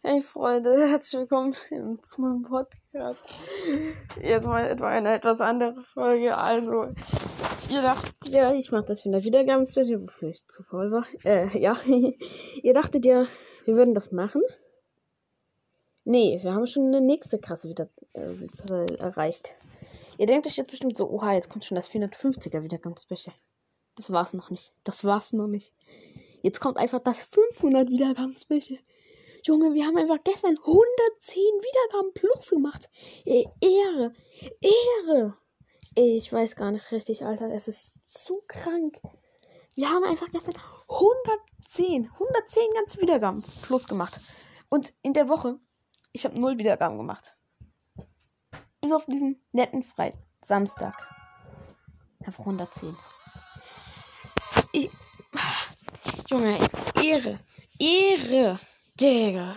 Hey Freunde, herzlich willkommen zu meinem Podcast. Jetzt mal etwa eine etwas andere Folge. Also, ihr dachtet ja, ich mache das für eine Wiedergabenspecial, wofür ich zu voll war. Äh, ja. ihr dachtet ja, wir würden das machen. Nee, wir haben schon eine nächste krasse wieder äh, erreicht. Ihr denkt euch jetzt bestimmt so, oha, jetzt kommt schon das 450er Wiedergabenspecial. Das war's noch nicht. Das war's noch nicht. Jetzt kommt einfach das 500 Wiedergabenspecial. Junge, wir haben einfach gestern 110 Wiedergaben plus gemacht. Ey, Ehre. Ehre. Ich weiß gar nicht richtig, Alter. Es ist zu krank. Wir haben einfach gestern 110, 110 ganze Wiedergaben plus gemacht. Und in der Woche, ich habe null Wiedergaben gemacht. Bis auf diesen netten Freitag, Samstag. Einfach 110. Ich. Junge, Ehre. Ehre. Digga.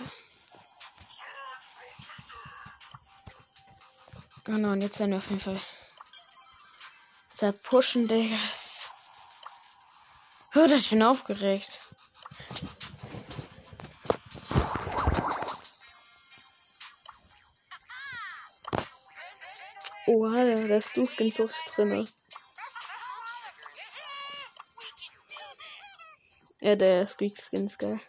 Genau, und jetzt werden wir auf jeden Fall zerpushen, Digga. Oh, ich bin aufgeregt. Oh, Alter, da ist Du-Skin drin. Ja, der Squeak-Skin geil.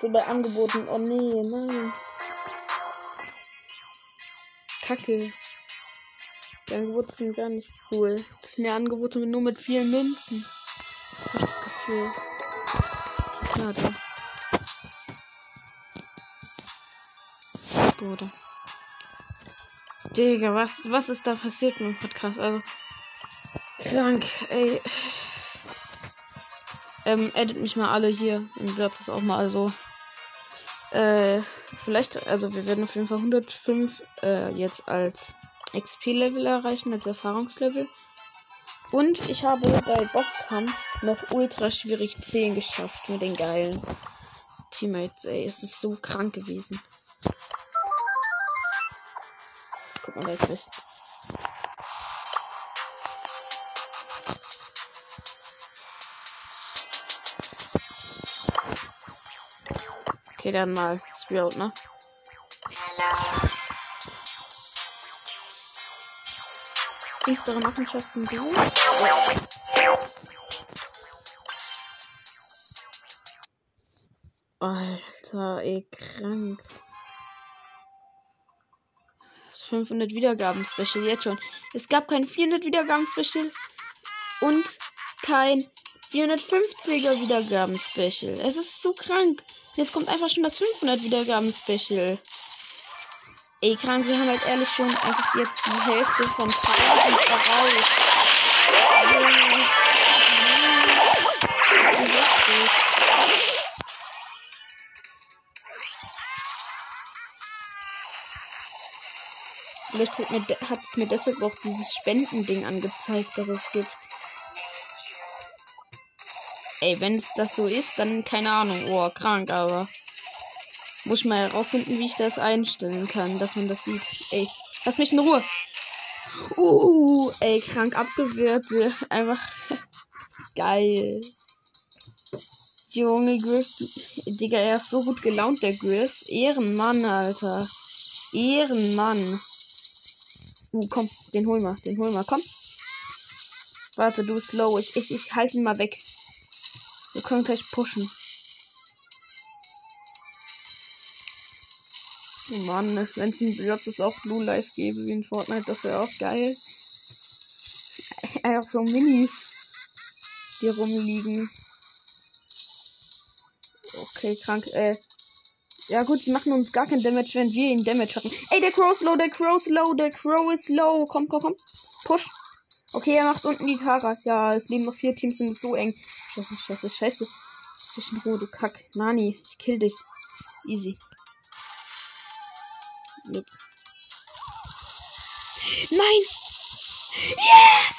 So bei Angeboten. Oh nee, nein. Kacke. Die Angebote sind gar nicht cool. Das sind ja Angebote nur mit vielen Münzen. Hab ich das Gefühl. Schade. Bruder. Digga, was, was ist da passiert mit dem Podcast? Also, krank, ey. Ähm, edit mich mal alle hier. Und es auch mal so. Äh, vielleicht, also wir werden auf jeden Fall 105 äh, jetzt als XP-Level erreichen, als Erfahrungslevel. Und ich habe bei Bosskampf noch ultra schwierig 10 geschafft mit den geilen Teammates, ey. Es ist so krank gewesen. Guck mal, der Quest. Okay, dann mal Sprout, ne? Düstere Machenschaften du. Alter, ey, krank. Das 500 Wiedergaben Special jetzt schon. Es gab kein 400 Wiedergaben Special und kein 450er Wiedergaben Special. Es ist so krank. Jetzt kommt einfach schon das 500 Wiedergaben Special. Ey, krank, wir haben halt ehrlich schon einfach jetzt die Hälfte von 1000 raus. Vielleicht hat, es mir deshalb auch dieses Spendending angezeigt, dass es gibt. Ey, wenn das so ist, dann keine Ahnung. Oh, krank, aber. Muss ich mal herausfinden, wie ich das einstellen kann, dass man das sieht. Ey, lass mich in Ruhe. Uh, ey, krank abgewehrt. Einfach geil. Junge Griff. Digga, er ist so gut gelaunt, der Griff. Ehrenmann, Alter. Ehrenmann. Uh, komm, den hol mal, den hol mal, komm. Warte, du slow. Ich, ich, ich halte ihn mal weg. Wir können gleich pushen. Oh Mann, wenn es ein Blödsinn auch Blue Life gäbe wie in Fortnite, das wäre auch geil. Einfach so Minis, die rumliegen. Okay, krank, äh. Ja gut, die machen uns gar kein Damage, wenn wir ihn Damage hatten. Ey, der Crow ist low, der Crow ist low, der Crow ist low. Komm, komm, komm. Push. Okay, er macht unten die Tara. Ja, es leben noch vier Teams, sind so eng. Scheiße, scheiße, scheiße. Zwischen Ruhe, du Kack. Nani, ich kill dich. Easy. Nope. Nein! Yeah!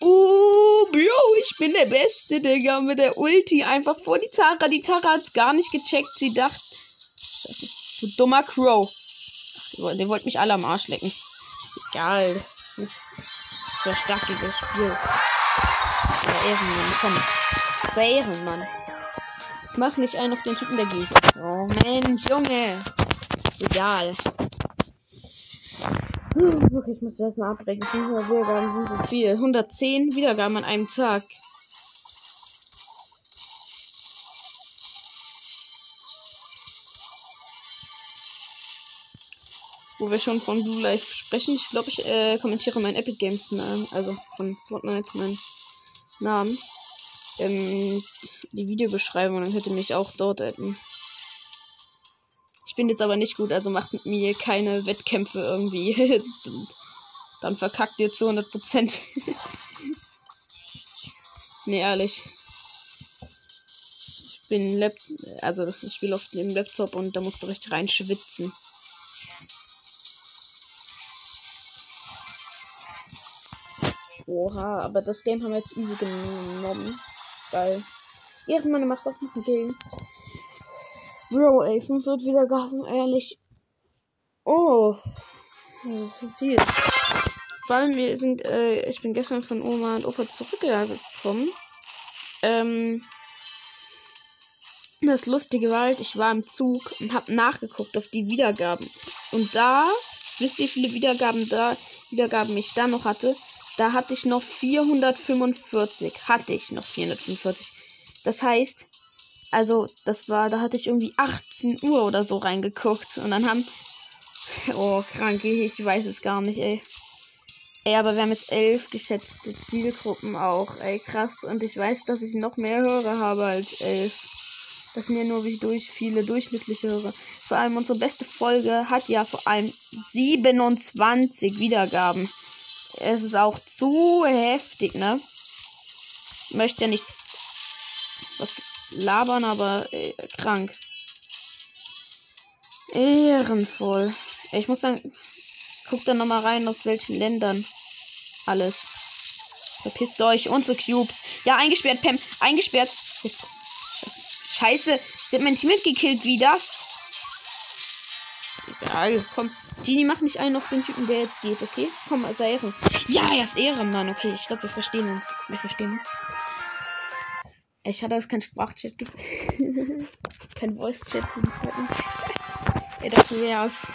Oh, Bro, ich bin der Beste, Digga, mit der Ulti. Einfach vor die Tara. Die Tara hat's gar nicht gecheckt. Sie dachte, du dummer Crow. Der wollte mich alle am Arsch lecken. Egal. So starkiges Spiel. Der Ehrenmann, komm. Der Ehrenmann. Mach nicht einen auf den Typen, der geht. Oh Mensch, Junge. Egal. Ich muss das mal abbrechen. 500 Wiedergaben sind so viel. 110 Wiedergaben an einem Tag. Wo wir schon von Blue Life sprechen. Ich glaube, ich äh, kommentiere meinen Epic Games Namen. Also von Fortnite meinen Namen. Ähm, die Videobeschreibung, dann könnt ihr mich auch dort adden. Ich bin jetzt aber nicht gut, also macht mit mir keine Wettkämpfe irgendwie. dann verkackt ihr zu 100 Prozent. nee, ehrlich. Ich bin Lap also ich spiele auf dem Laptop und da musst du richtig reinschwitzen. Oha, aber das Game haben wir jetzt easy genommen. Weil Ehrenmann macht auch noch ein Game. Bro, ey, 500 Wiedergaben, ehrlich. Oh, das ist so viel. Vor allem, wir sind, äh, ich bin gestern von Oma und Opa zurückgekommen. Ähm, das Lustige war halt, ich war im Zug und hab nachgeguckt auf die Wiedergaben. Und da, wisst ihr, wie viele Wiedergaben da, Wiedergaben ich da noch hatte? Da hatte ich noch 445. Hatte ich noch 445. Das heißt, also, das war, da hatte ich irgendwie 18 Uhr oder so reingeguckt. Und dann haben. Oh, krank, ich weiß es gar nicht, ey. Ey, aber wir haben jetzt elf geschätzte Zielgruppen auch, ey, krass. Und ich weiß, dass ich noch mehr Hörer habe als elf. Das sind ja nur wie durch viele durchschnittliche Hörer. Vor allem unsere beste Folge hat ja vor allem 27 Wiedergaben es ist auch zu heftig, ne? Möchte ja nicht was labern, aber äh, krank. Ehrenvoll. Ich muss dann. Guck dann nochmal rein, aus welchen Ländern. Alles. Verpisst euch. Unsere Cubes. Ja, eingesperrt, Pam. Eingesperrt. Scheiße. Sie hat mein Team gekillt. Wie das? Egal. Komm. Genie, mach nicht einen auf den Typen, der jetzt geht, okay? Komm, also Ehren. Ja, er ist Ehrenmann, okay. Ich glaube, wir verstehen uns. Wir verstehen uns. Ich hatte, es kein Sprachchat gibt. kein Voice-Chat. Ey, das wär's.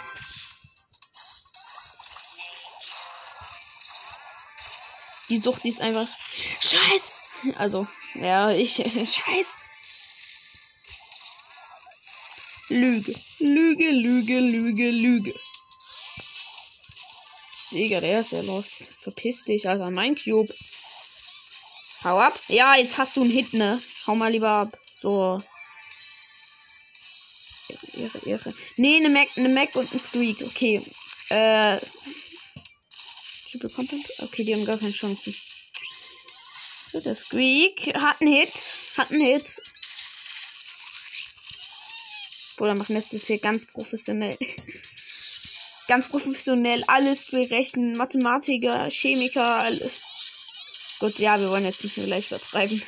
Die Sucht, die ist einfach. Scheiß! Also, ja, ich. Scheiß! Lüge. Lüge, Lüge, Lüge, Lüge. Digga, der ist ja los. Verpiss dich, Alter. Mein Cube. Hau ab. Ja, jetzt hast du einen Hit, ne? Hau mal lieber ab. So. Ehre, Ehre. Nee, eine Mac, eine Mac und ein Squeak. Okay. Äh. Triple Content? Okay, die haben gar keine Chancen. So, der Squeak hat einen Hit. Hat einen Hit. Oder machen das hier ganz professionell ganz professionell alles berechnen. Mathematiker, Chemiker, alles. Gut, ja, wir wollen jetzt nicht mehr gleich übertreiben.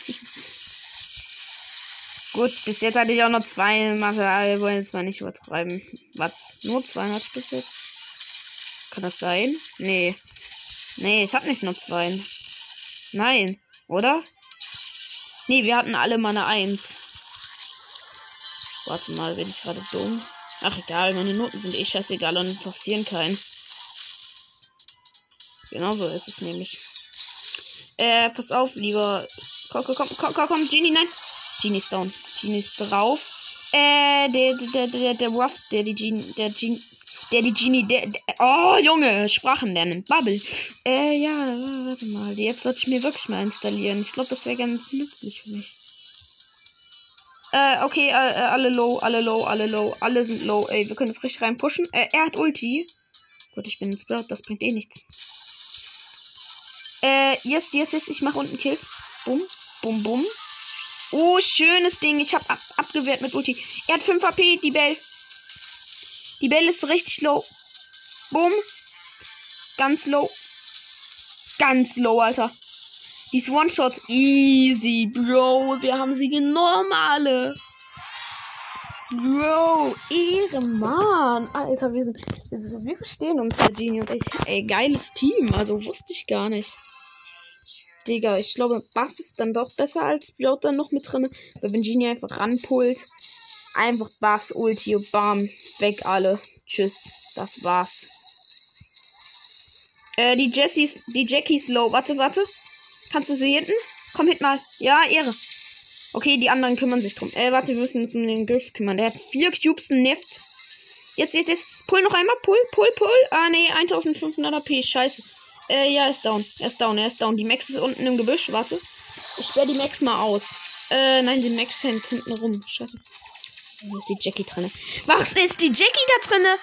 Gut, bis jetzt hatte ich auch noch zwei Mathe, wir wollen jetzt mal nicht übertreiben. Was? Nur 200 bis jetzt? Kann das sein? Nee. Nee, ich hab nicht nur zwei. Nein, oder? Nee, wir hatten alle mal eine 1. Warte mal, bin ich gerade dumm? Ach egal, meine Noten sind eh scheißegal und interessieren keinen. Genau so ist es nämlich. Äh, pass auf, lieber. Komm, komm, komm, komm, komm, Genie, nein. Genie ist down. Genie ist drauf. Äh, der, der, der, der Ruff, der die Genie, der Genie, der die Genie, der, der, oh, Junge, Sprachen lernen. Bubble. Äh, ja, warte mal. Jetzt sollte ich mir wirklich mal installieren. Ich glaube, das wäre ganz nützlich für mich. Äh, okay, äh, äh, alle low, alle low, alle low, alle sind low. Ey, wir können das richtig rein pushen. Äh, er hat Ulti. Gut, ich bin ins Bird, das bringt eh nichts. Äh, yes, yes, yes, ich mache unten Kills. Bum, bum, bum. Oh, schönes Ding. Ich habe ab abgewehrt mit Ulti. Er hat 5 AP, die Bell. Die Bell ist richtig low. Bum. Ganz low. Ganz low, Alter. Die One-Shot. Easy, Bro. Wir haben sie genommen, alle. Bro, Ehrenmann. Alter, wir sind, Wir verstehen uns, der Genie und ich. Ey, geiles Team. Also wusste ich gar nicht. Digga, ich glaube, Bass ist dann doch besser als Björn dann noch mit drin. Weil wenn Genie einfach ranpult, einfach Bass, Ulti Bam, weg alle. Tschüss, das war's. Äh, die Jessies, die Jackies low. Warte, warte. Kannst du sie hinten? Komm hinten mal. Ja, Ehre. Okay, die anderen kümmern sich drum. Äh, warte, wir müssen uns um den Griff kümmern. Der hat vier Cubes, nervt. Jetzt, jetzt, jetzt. Pull noch einmal. Pull, pull, pull. Ah, nee, 1500 AP. Scheiße. Äh, ja, ist down. Er ist down, er ist down. Die Max ist unten im Gebüsch. Warte. Ich sperre die Max mal aus. Äh, nein, die Max hängt hinten rum. Scheiße. Wo ist die Jackie drinne? Was ist die Jackie da drinne?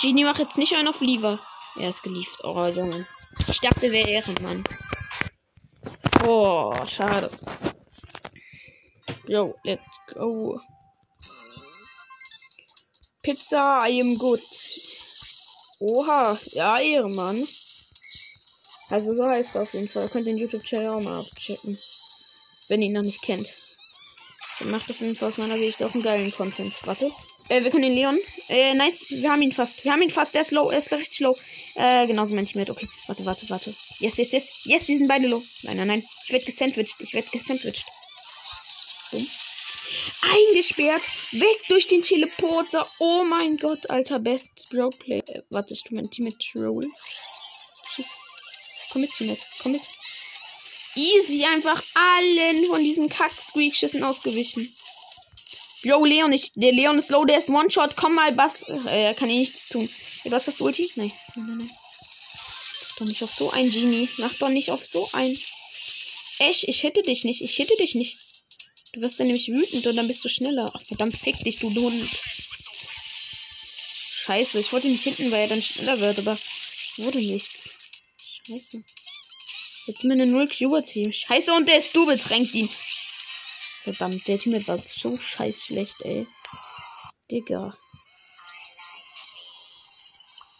Genie macht jetzt nicht einen auf Lever. Er ist geliefert. Oh, Junge. Ich dachte, wäre Ehrenmann. Oh, schade. Yo, let's go. Pizza, I am good. Oha, ja, Ehrenmann. Also so heißt er auf jeden Fall. Könnt den YouTube-Channel auch mal abchecken. Wenn ihr ihn noch nicht kennt. Dann macht auf jeden Fall aus meiner Sicht auch einen geilen Content. Warte. Äh, wir können den Leon. Äh, nice. Wir haben ihn fast. Wir haben ihn fast. Der ist low. Er ist richtig low. Äh, genauso mein Teammate. Okay. Warte, warte, warte. Yes, yes, yes. Yes, wir sind beide low. Nein, nein, nein. Ich werde gesandwiched. Ich werde gesandwiched. Boom. Eingesperrt. Weg durch den Teleporter. Oh mein Gott, alter Best Roleplay. Äh, warte, ich tu mein Teammate Roll. Komm mit, Teammate. Komm mit. Easy einfach allen von diesen Kack-Squeak-Schüssen ausgewichen. Yo, Leon, ich, der Leon ist low, der ist One-Shot. Komm mal, Bass. Äh, er kann eh nichts tun. Was hast du Ulti? Nein. Nein, nein, nein. Mach doch nicht auf so ein Genie. Mach doch nicht auf so ein. Ash, ich hätte dich nicht. Ich hätte dich nicht. Du wirst dann nämlich wütend und dann bist du schneller. Ach, verdammt, fick dich, du Hund. Scheiße, ich wollte nicht hinten, weil er dann schneller wird, aber wurde nichts. Scheiße. Jetzt sind wir eine 0 Cuber Team. Scheiße, und der ist du bedrängt ihn. Verdammt, der Team war so scheiß schlecht, ey. Digga.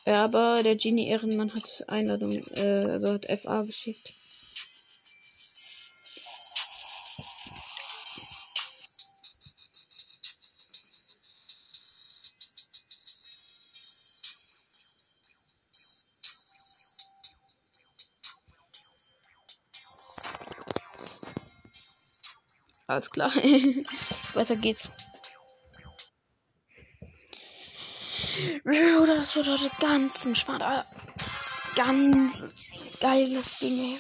Ja, aber der Genie Ehrenmann hat Einladung, äh, also hat FA geschickt. Alles klar. Weiter geht's. Oder das wird heute ganz entspannt. Ganz geiles Ding, ey.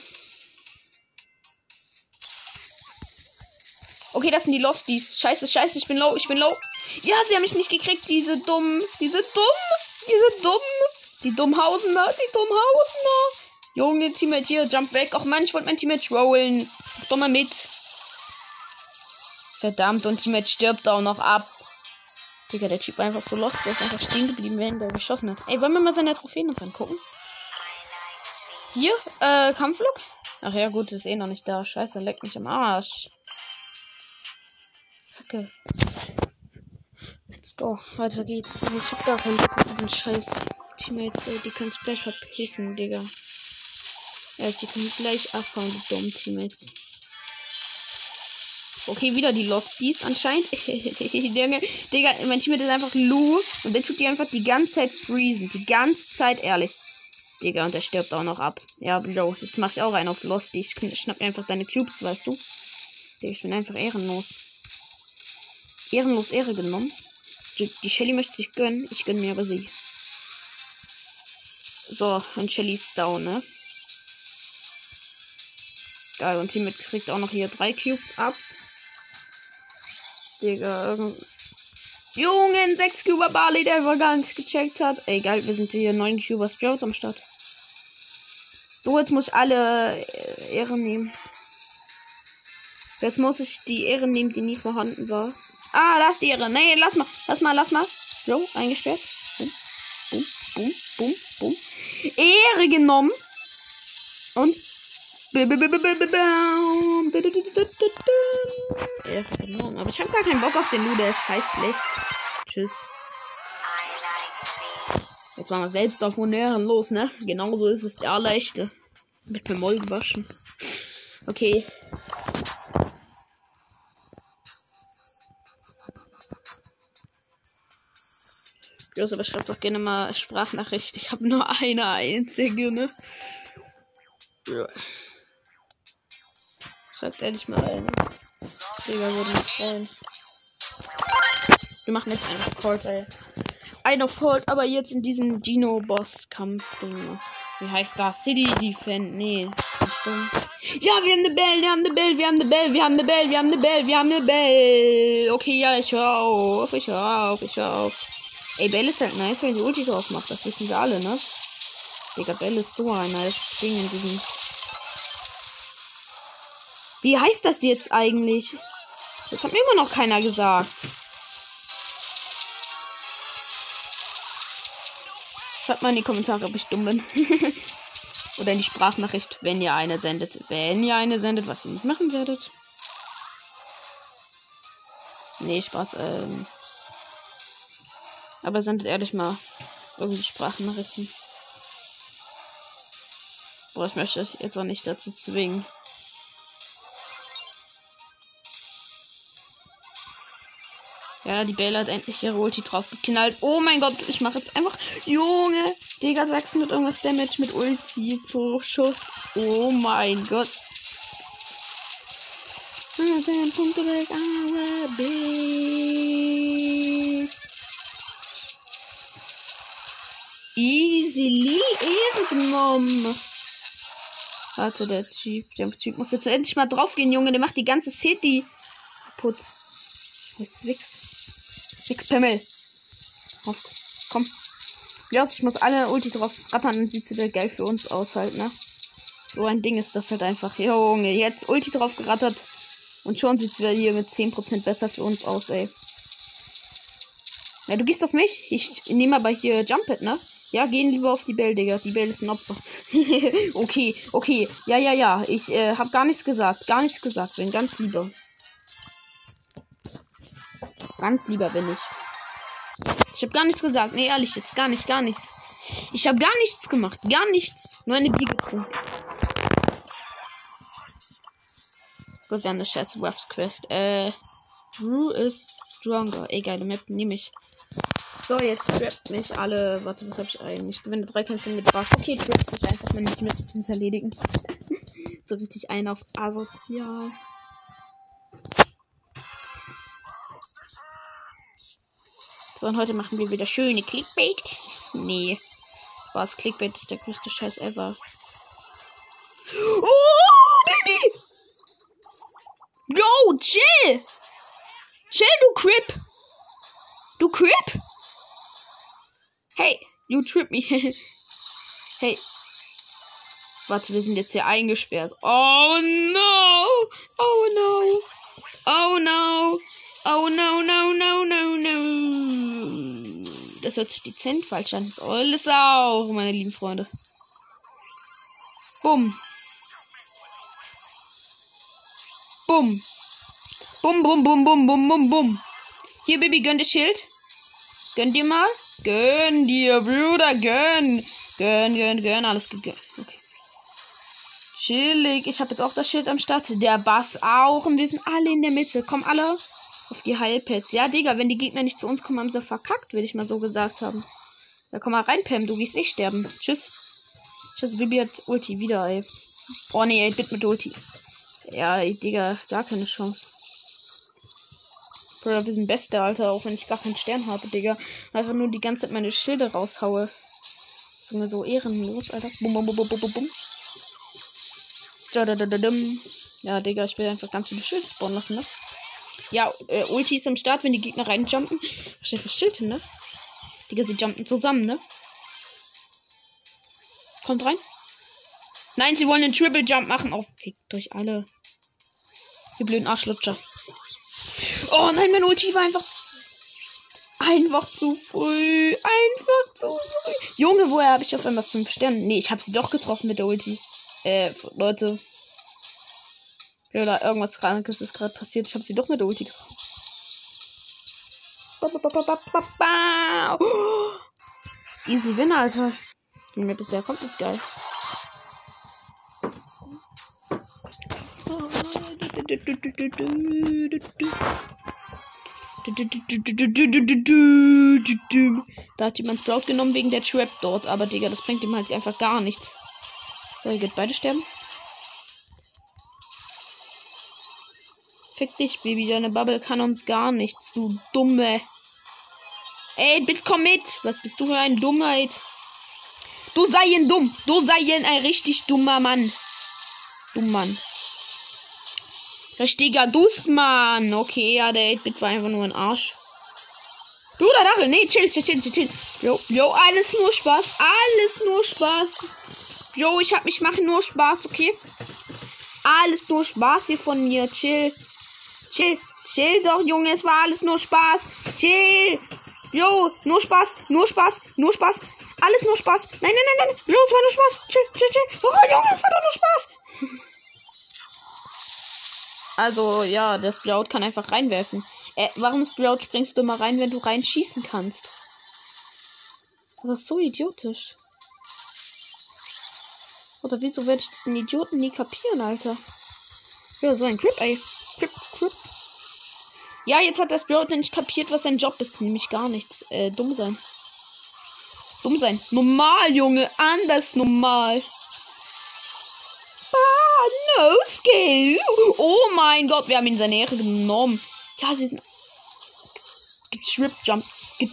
Okay, das sind die Lofties. Scheiße, scheiße, ich bin low, ich bin low. Ja, sie haben mich nicht gekriegt, diese dumm, diese dumm, diese dumm, die Dummhausener, die Dummhausener. Junge, Teammate hier, jump weg. Ach man, ich wollte mein Teammate rollen. Doch mal mit. Verdammt, und Teammate stirbt auch noch ab. Digga, der Typ einfach so lost, der ist einfach stehen geblieben, während er geschossen hat. Ey, wollen wir mal seine Trophäen uns angucken? Hier, äh, Kampflok? Ach ja, gut, ist eh noch nicht da. Scheiße, leckt mich am Arsch. Kacke. Let's go. Weiter geht's. Ich hab gar keinen Bock auf diesen Scheiß. Teammates, die können sich gleich verpissen, Digga. Ja, die können gleich abhauen, die dummen Teammates. Okay, wieder die Losties anscheinend. Digga, mein Teammate ist einfach Lou. Und der tut die einfach die ganze Zeit freezen. Die ganze Zeit, ehrlich. Digga, und der stirbt auch noch ab. Ja, Bro, jetzt mach ich auch einen auf Losty. Ich schnapp mir einfach deine Cubes, weißt du. Digga, ich bin einfach ehrenlos. Ehrenlos Ehre genommen. Die, die Shelly möchte sich gönnen. Ich gönn mir aber sie. So, und Shelly ist down, ne? Geil, und Teammate kriegt auch noch hier drei Cubes ab. Digga, irgend... Jungen, 6 Cuber Barley, der einfach gar nichts gecheckt hat. Ey, geil, wir sind hier 9 Cuber Sprouts am Start. So, jetzt muss ich alle äh, Ehren nehmen. Jetzt muss ich die Ehren nehmen, die nie vorhanden war. Ah, lass die Ehre. Nee, lass mal. Lass mal, lass mal. So, eingestellt. Boom, boom, boom, boom, boom. Ehre genommen. Und. Aber ich habe gar keinen Bock auf den Lu, der ist scheiß schlecht. Tschüss. Jetzt waren wir selbst auf Honören los, ne? Genauso ist es der leichte. Mit Moll gewaschen. Okay. Los, aber schreibt doch gerne mal Sprachnachricht. Ich habe nur eine einzige, ne? Ja. Schreibt ehrlich mal ein. Digga, würde mich freuen. Wir machen jetzt einfach Cold, ey. Ein auf Cold, aber jetzt in diesem Dino-Boss-Kampf-Ding. Wie heißt das? City Defend? Nee. Ja, wir haben eine Bell, wir haben eine Bell, wir haben eine Bell, wir haben eine Bell, wir haben eine Bell, wir haben eine Bell. Okay, ja, ich höre auf, ich höre auf, ich höre auf. Ey, Bell ist halt nice, wenn die Ulti drauf macht. Das wissen wir alle, ne? Digga, Bell ist so ein nice Ding in diesem. Wie heißt das jetzt eigentlich? Das hat mir immer noch keiner gesagt. Schreibt mal in die Kommentare, ob ich dumm bin. Oder in die Sprachnachricht, wenn ihr eine sendet. Wenn ihr eine sendet, was ihr nicht machen werdet. Nee, Spaß. Ähm. Aber sendet ehrlich mal irgendwie Sprachnachrichten. Boah, ich möchte euch jetzt auch nicht dazu zwingen. Ja, die Bella hat endlich ihre Ulti drauf geknallt. Oh mein Gott, ich mache jetzt einfach. Junge, Digga, du mit irgendwas Damage mit Ulti pro Schuss? Oh mein Gott. Punkte weg, Easily Ehre genommen. Warte, der Typ, der Typ muss jetzt endlich mal draufgehen, Junge. Der macht die ganze City kaputt. Was wächst? Nix Pimmel. Komm. Ja, ich muss alle Ulti drauf rattern und sieht wieder geil für uns aus halt, ne? So ein Ding ist das halt einfach. Junge, jetzt Ulti drauf gerattert. Und schon sieht es wieder hier mit 10% besser für uns aus, ey. Ja, du gehst auf mich. Ich nehme aber hier Jumpet, ne? Ja, gehen lieber auf die Bell, Digga. Die Bell ist ein Opfer. okay, okay. Ja, ja, ja. Ich äh, hab gar nichts gesagt. Gar nichts gesagt. Bin ganz lieber. Ganz lieber bin ich. Ich habe gar nichts gesagt. Nee, ehrlich, jetzt gar nicht, gar nichts. Ich habe gar nichts gemacht. Gar nichts. Nur eine Bier getrunken. Gut, wir haben eine scheiß Ruffs Quest. Äh, Drew is stronger. Egal, die Map nehme ich. So, jetzt trappt mich alle. Warte, was habe ich eigentlich? Ich gewinne drei Kämpfe mit Buff. Okay, trappt mich einfach mal nicht mehr zu erledigen. so richtig ein auf asozial. Und heute machen wir wieder schöne Clickbait. Nee. Was? Clickbait ist der größte Scheiß ever. Oh, Baby! Yo, chill! Chill, du Crip! Du Crip! Hey, you trip me. hey. Warte, wir sind jetzt hier eingesperrt. Oh no! Oh no! Oh no! Oh no, no, no, no, no. Das hört sich dezent falsch an. Alles auch, meine lieben Freunde. Bumm. Bumm. Bumm, bumm, bumm, bumm, bumm, bumm, bumm. Hier, Baby, gönn dir Schild. Gönn dir mal. Gönn dir, Bruder, gönn. Gönn, gönn, gönn. Alles gegönnt. Okay. Chillig. Ich habe jetzt auch das Schild am Start. Der Bass auch. Und wir sind alle in der Mitte. Kommen alle auf die Heilpads. Ja, Digga, wenn die Gegner nicht zu uns kommen, haben sie verkackt, würde ich mal so gesagt haben. Da komm mal rein, Pam, du gehst nicht sterben. Tschüss. Tschüss, Bibi hat Ulti wieder, ey. Oh nee, ey, bitte mit Ulti. Ja, ey, Digga, gar keine Chance. Bruder, wir sind Beste, Alter, auch wenn ich gar keinen Stern habe, Digga. Einfach nur die ganze Zeit meine Schilde raushaue. Sind wir so ehrenlos, Alter. Bum, bum, bum, bum, bum, bum. Ja, Digga, ich will einfach ganz viele Schilde spawnen lassen, ne? Ja, äh, Ulti ist im Start, wenn die Gegner reinjumpen. Wahrscheinlich das Schild hin, ne? Digga, sie jumpen zusammen, ne? Kommt rein. Nein, sie wollen den Triple Jump machen. Oh, fickt durch alle. Die blöden Arschlutscher. Oh nein, mein Ulti war einfach. Einfach zu früh. Einfach zu früh. Junge, woher habe ich auf einmal 5 Sterne? Nee, ich habe sie doch getroffen mit der Ulti. Äh, Leute. Oder irgendwas Krankes ist gerade passiert. Ich habe sie doch mit der Ulti getroffen. Easy Win, Alter. Die Map ist ja komplett geil. Da hat jemand Sprout genommen wegen der Trap dort. Aber, Digga, das bringt ihm halt einfach gar nichts. So, ihr geht beide sterben. Fick dich, Baby. Deine Bubble kann uns gar nichts, du Dumme. Ey, bitte komm mit. Was bist du für ein Dummheit? Du sei ein dumm. Du sei ein richtig dummer Mann. Dumm Mann. Richtiger Dussmann. Okay, ja, der 8-Bit war einfach nur ein Arsch. Du, da Dachel. Nee, chill, chill, chill, chill. Jo, jo, alles nur Spaß. Alles nur Spaß. Jo, ich hab mich machen nur Spaß, okay? Alles nur Spaß hier von mir. Chill. Chill. Chill doch, Junge. Es war alles nur Spaß. Chill. Jo, nur Spaß. Nur Spaß. Nur Spaß. Alles nur Spaß. Nein, nein, nein, nein. Es war nur Spaß. Chill, chill, chill. Oh, Junge, es war doch nur Spaß. Also, ja, der Sprout kann einfach reinwerfen. Äh, warum Sprout springst du immer rein, wenn du reinschießen kannst? Das ist so idiotisch. Oder wieso werde ich diesen Idioten nie kapieren, Alter? Ja, so ein Grip, ey. Ja, jetzt hat der Sprout nicht kapiert, was sein Job ist. Nämlich gar nichts. Äh, dumm sein. Dumm sein. Normal, Junge. Anders normal. Ah, no skill. Oh mein Gott, wir haben ihn seine Ehre genommen. Ja, sie sind. Strip Jump. Ge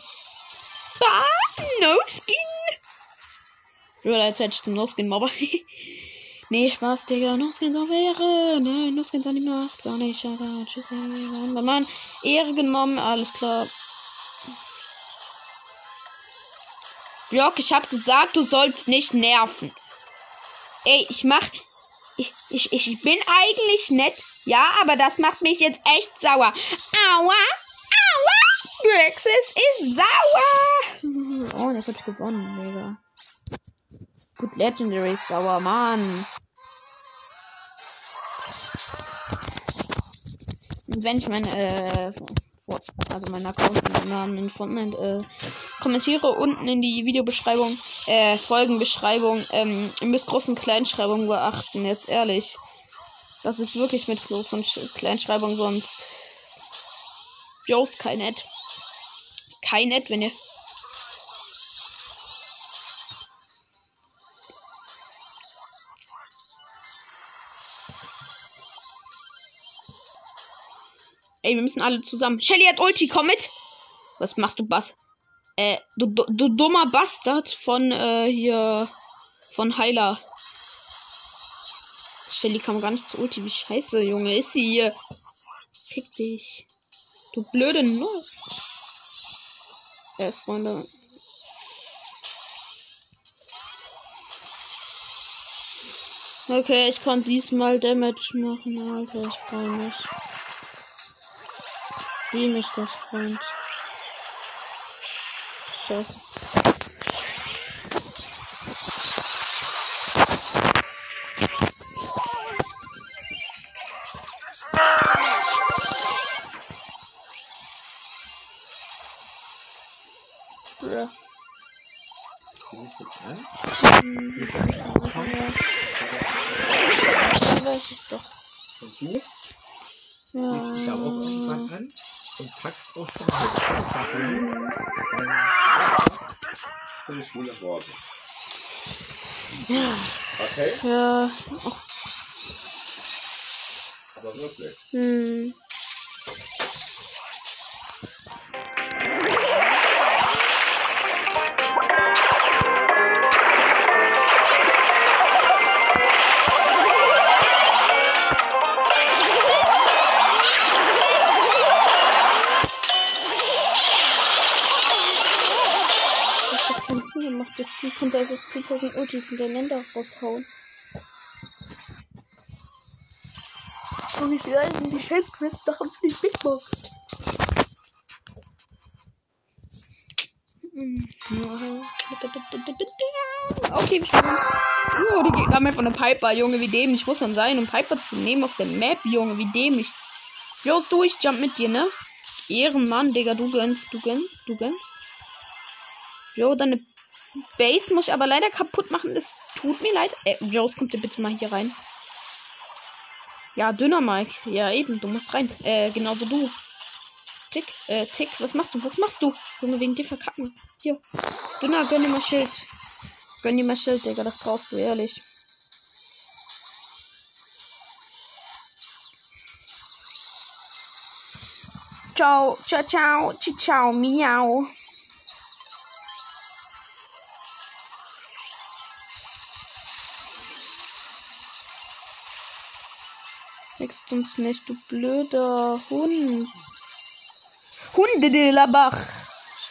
ah, no skin. Ja, jetzt hätte ich den No-Skin, aber. nee, Spaß, Digga. No-Skin auf Ehre. Nein, No-Skin an die Macht. Gar nicht, Alter. Tschüss, Mann. Mann. Ehre genommen, alles klar. Block, ich hab gesagt, du sollst nicht nerven. Ey, ich mach. Ich, ich, ich bin eigentlich nett. Ja, aber das macht mich jetzt echt sauer. Aua! Aua! Brexis ist sauer! Oh, das hat gewonnen, Digga. Gut, Legendary ist sauer, Mann. Und wenn ich mein, äh, also meinen Account meinen Namen in Fortnite, äh, kommentiere unten in die Videobeschreibung, äh, Folgenbeschreibung, ähm, ihr müsst Groß- und Kleinschreibung beachten, jetzt ehrlich. Das ist wirklich mit Groß- und Kleinschreibung sonst. Jo, kein nett. Kein nett, wenn ihr. Ey, wir müssen alle zusammen. Shelly hat Ulti, komm mit! Was machst du, Bass? Äh, du, du, du dummer Bastard von, äh, hier. Von Heiler. Shelly kam gar nicht zu Ulti. Wie scheiße, Junge, ist sie hier? Fick dich. Du blöde Null. Äh, Freunde. Okay, ich kann diesmal Damage machen, Alter. Ich freue mich. Wie mich das freut. Scheiße. 10.000 Ultis hintereinander raushauen. Und wie viel eigentlich die Schildquest doch auf die Big Box? Okay, wir spielen. Oh, die Gegner haben einfach eine Piper, Junge, wie dämlich muss man sein, um Piper zu nehmen auf der Map, Junge, wie dämlich. Los, du, ich jump mit dir, ne? Ehrenmann, Digga, du gönnst, du gönnst, du gönnst. Jo, deine Base muss ich aber leider kaputt machen. Es tut mir leid. Äh, Joes, kommt ihr bitte mal hier rein. Ja, dünner Mike. Ja, eben, du musst rein. Äh, genauso du. Tick. Äh, Tick, was machst du? Was machst du? Junge, wegen dir verkacken. Hier. Dünner, gönn dir mal Schild. Gönn dir mal Schild, Digga, das brauchst du, ehrlich. Ciao, ciao, ciao, ciao, ciao, miau. Uns nicht, du blöder Hund. Hundedillabach.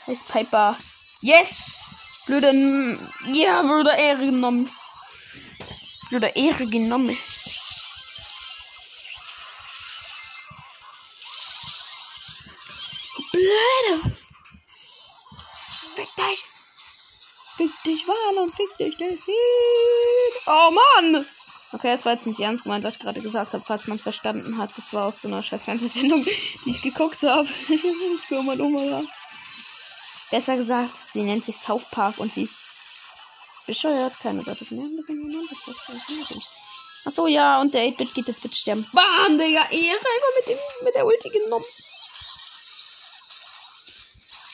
Scheiß Piper. Yes! Blöder. Ja, blöder Ehre genommen. Blöder Ehre genommen. Blöde. Fick dich. Fick dich, Wal fick dich, Delfin. Oh Mann! Okay, das war jetzt nicht ernst gemeint, was ich gerade gesagt habe, falls man es verstanden hat. Das war aus so einer Cheffernsehsendung, die ich geguckt habe. Für mein Oma Besser gesagt, sie nennt sich South Park und sie ist bescheuert. Keine Sorte mehr. Achso, ja, und der 8-Bit geht jetzt bitte sterben. Bam, Digga, Ehre einfach mit, dem, mit der Ulti genommen.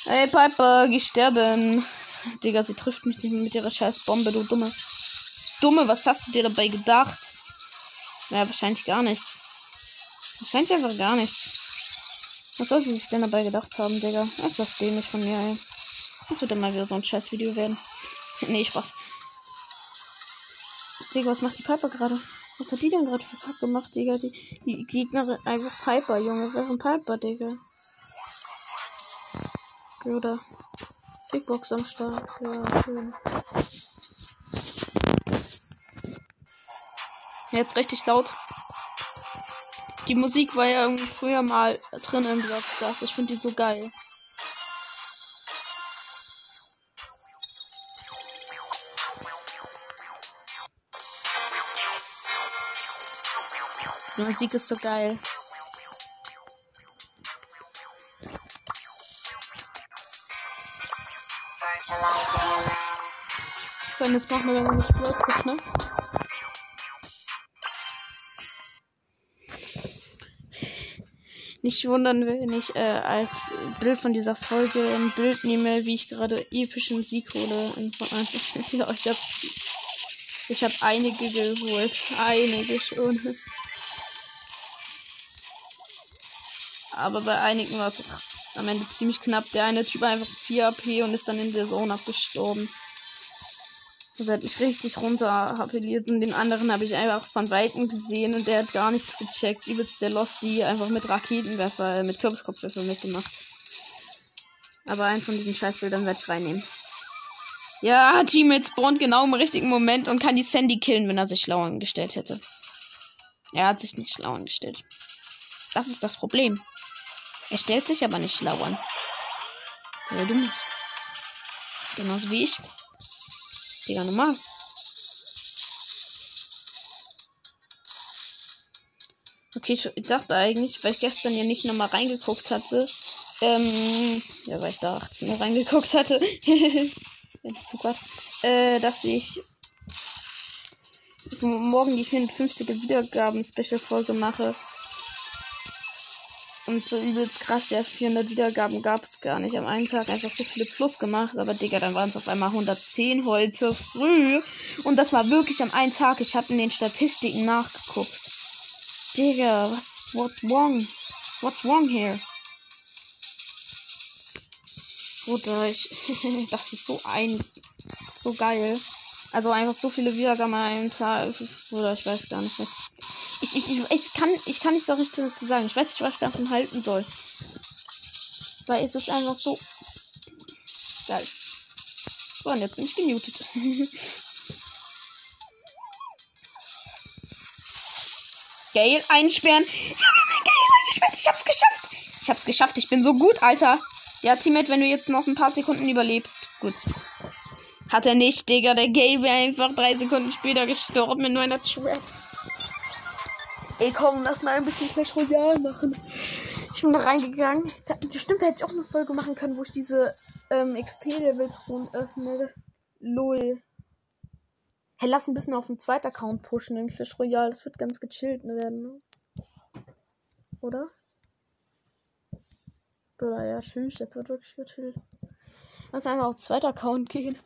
Ey, Piper, geh sterben. Digga, sie trifft mich nicht mit ihrer scheiß Bombe, du Dumme. Dumme, was hast du dir dabei gedacht? Ja, wahrscheinlich gar nichts. Wahrscheinlich einfach gar nichts. Was soll sie sich denn dabei gedacht haben, Digga? Das ist das dämlich von mir, ey. Das wird mal wieder so ein scheiß Video werden. nee, Spaß. Digga, was macht die Piper gerade? Was hat die denn gerade für Kack gemacht, Digga? Die, die Gegnerin einfach Piper, Junge. Wer ist ein Piper, Digga? Oder Big Box am Start. Ja, schön. Jetzt richtig laut. Die Musik war ja früher mal drin im Blockstars. Ich finde die so geil. Die Musik ist so geil. So, jetzt machen wir dann nicht Blockpush, ne? Nicht wundern, wenn ich äh, als Bild von dieser Folge ein Bild nehme, wie ich gerade epischen Sieg hole. ich habe ich hab einige geholt. Einige schon. Aber bei einigen war es am Ende ziemlich knapp. Der eine Typ einfach 4 AP und ist dann in der Zone abgestorben. Das hat mich richtig runter appelliert und den anderen habe ich einfach von Weitem gesehen und der hat gar nichts gecheckt. Übelst der Losty einfach mit Raketenwerfer, äh, mit Kürbiskopfwerfer mitgemacht. Aber eins von diesen Scheißbildern werde ich reinnehmen. Ja, Teammate spawnt genau im richtigen Moment und kann die Sandy killen, wenn er sich schlau angestellt hätte. Er hat sich nicht schlau angestellt. Das ist das Problem. Er stellt sich aber nicht schlau an. Ja, du musst. Genauso wie ich. Digga, normal. Okay, ich dachte eigentlich, weil ich gestern ja nicht nochmal reingeguckt hatte, ähm, ja, weil ich da 18 Uhr reingeguckt hatte, äh, dass ich morgen die 54. Wiedergaben-Special-Folge mache. Und so übelst krass, ja, 400 Wiedergaben gab es gar nicht. Am einen Tag einfach so viele Plus gemacht, aber Digga, dann waren es auf einmal 110 heute früh. Und das war wirklich am einen Tag. Ich habe in den Statistiken nachgeguckt. Digga, was, what's wrong? What's wrong here? Bruder, ich, das ist so ein, so geil. Also einfach so viele Wiedergaben an einem Tag. Bruder, ich weiß gar nicht. Was. Ich, ich, ich, ich, kann, ich kann nicht so richtig dazu sagen. Ich weiß nicht, was ich davon halten soll. Weil es ist einfach so geil. So, und jetzt bin ich gemutet. Gale einsperren. Ja, Gale eingesperrt. Ich hab's geschafft. Ich hab's geschafft. Ich bin so gut, Alter. Ja, Teammate, wenn du jetzt noch ein paar Sekunden überlebst. Gut. Hat er nicht, Digga. Der Gale wäre einfach drei Sekunden später gestorben mit nur einer Schwert. Ey, komm, lass mal ein bisschen Clash Royale machen. Ich bin da reingegangen. Da, stimmt, da hätte ich auch eine Folge machen können, wo ich diese ähm, XP-Levels öffne. Lol. Hey, lass ein bisschen auf dem zweiten Account pushen in Clash Royale. Das wird ganz gechillt werden. Ne? Oder? Oder ja, tschüss, jetzt wird wirklich gechillt. Lass einfach auf zweiter Account gehen.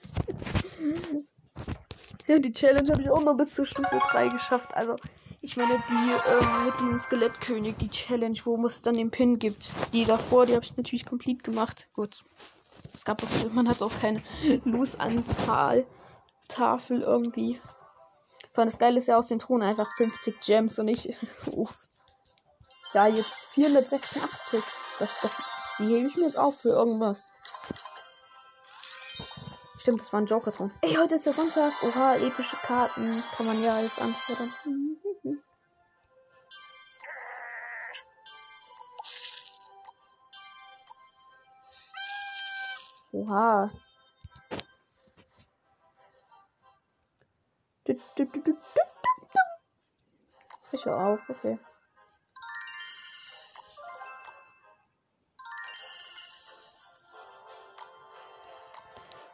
ja, die Challenge habe ich auch noch bis zur Stufe 3 geschafft. Also, ich meine, die ähm, mit diesem Skelettkönig, die Challenge, wo es dann den Pin gibt. Die davor, die habe ich natürlich komplett gemacht. Gut. Es gab auch, man hat auch keine Losanzahl Tafel irgendwie. Vor allem das Geile ist ja aus den Thronen einfach 50 Gems und nicht. Uff. Ja, jetzt 486. Das, das, die hebe ich mir jetzt auf für irgendwas. Stimmt, das war ein Joker-Ton. Ey, heute ist der Sonntag. Oha, epische Karten. Kann man ja jetzt anfordern. Oha. Ich höre auf, okay.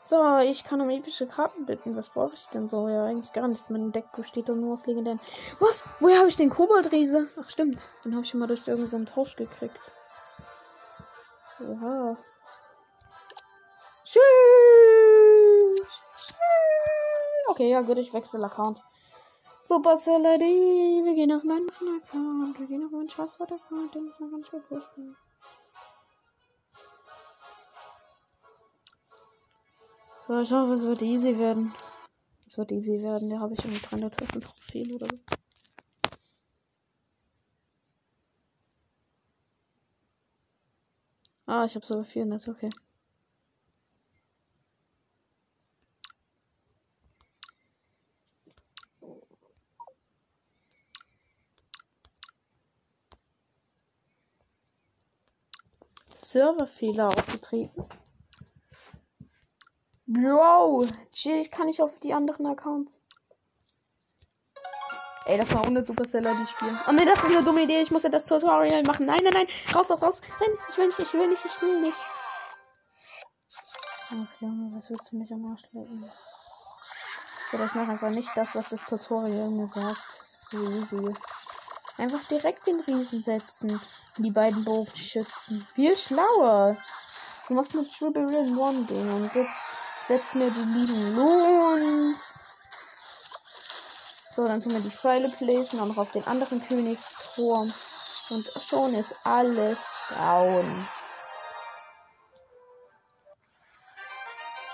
So, ich kann um epische Karten bitten. Was brauche ich denn so? Ja, eigentlich gar nichts. Mein Deck besteht doch nur aus legendären. Was? Woher habe ich den Koboldriese? Ach, stimmt. Den habe ich schon mal durch irgendeinen so Tausch gekriegt. Oha. Tschüss. Okay, ja gut, ich wechsle Account. Super Saladi, wir gehen auf meinen Account. Wir gehen auf meinen Schwarzwald-Account, den ich noch ganz wusste. So, ich hoffe, es wird easy werden. Es wird easy werden. Da habe ich irgendwie 300 Trophäen oder so. Ah, ich habe sogar 400, okay. Serverfehler aufgetreten. Bro, ich kann nicht auf die anderen Accounts. Ey, das war ohne Superceller, die spielen. Oh ne, das ist eine dumme Idee. Ich muss ja das Tutorial machen. Nein, nein, nein. Raus, raus, raus. Nein, ich will nicht, ich will nicht, ich will nicht. Ach, Junge, was willst du mich am Arsch lecken? Oder ich mache einfach nicht das, was das Tutorial mir sagt. So easy. Einfach direkt den Riesen setzen. Die beiden Bogenschützen. Viel schlauer. Du machst mit Triple in One Ding und jetzt setzt mir die lieben Lohns. So, dann tun wir die Pfeile placen, auch noch auf den anderen Königsturm. Und schon ist alles down.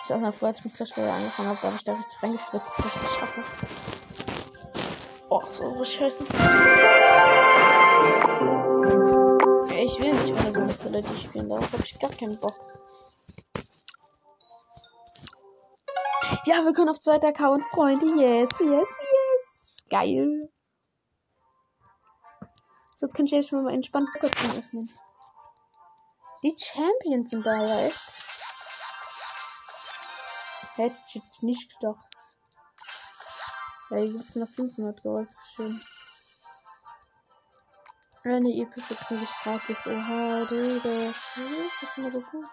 Ich habe mal vorher mit Clash angefangen habe, da habe ich da richtig reingespritzt, dass ich das schaffe. Oh, so scheiße. Eine Celeste spielen, darauf habe ich gar keinen Bock. Ja, wir können auf zweiter Account, Freunde. Yes, yes, yes. Geil. So, jetzt kann ich jetzt mal entspannt Pokémon öffnen. Die Champions sind da ja echt. Hätte ich jetzt nicht gedacht. Ja, hier gibt es noch 500 Gold. Schön. Eine epische kriege ich gratis. Oha, Digga. Das ist immer so gut.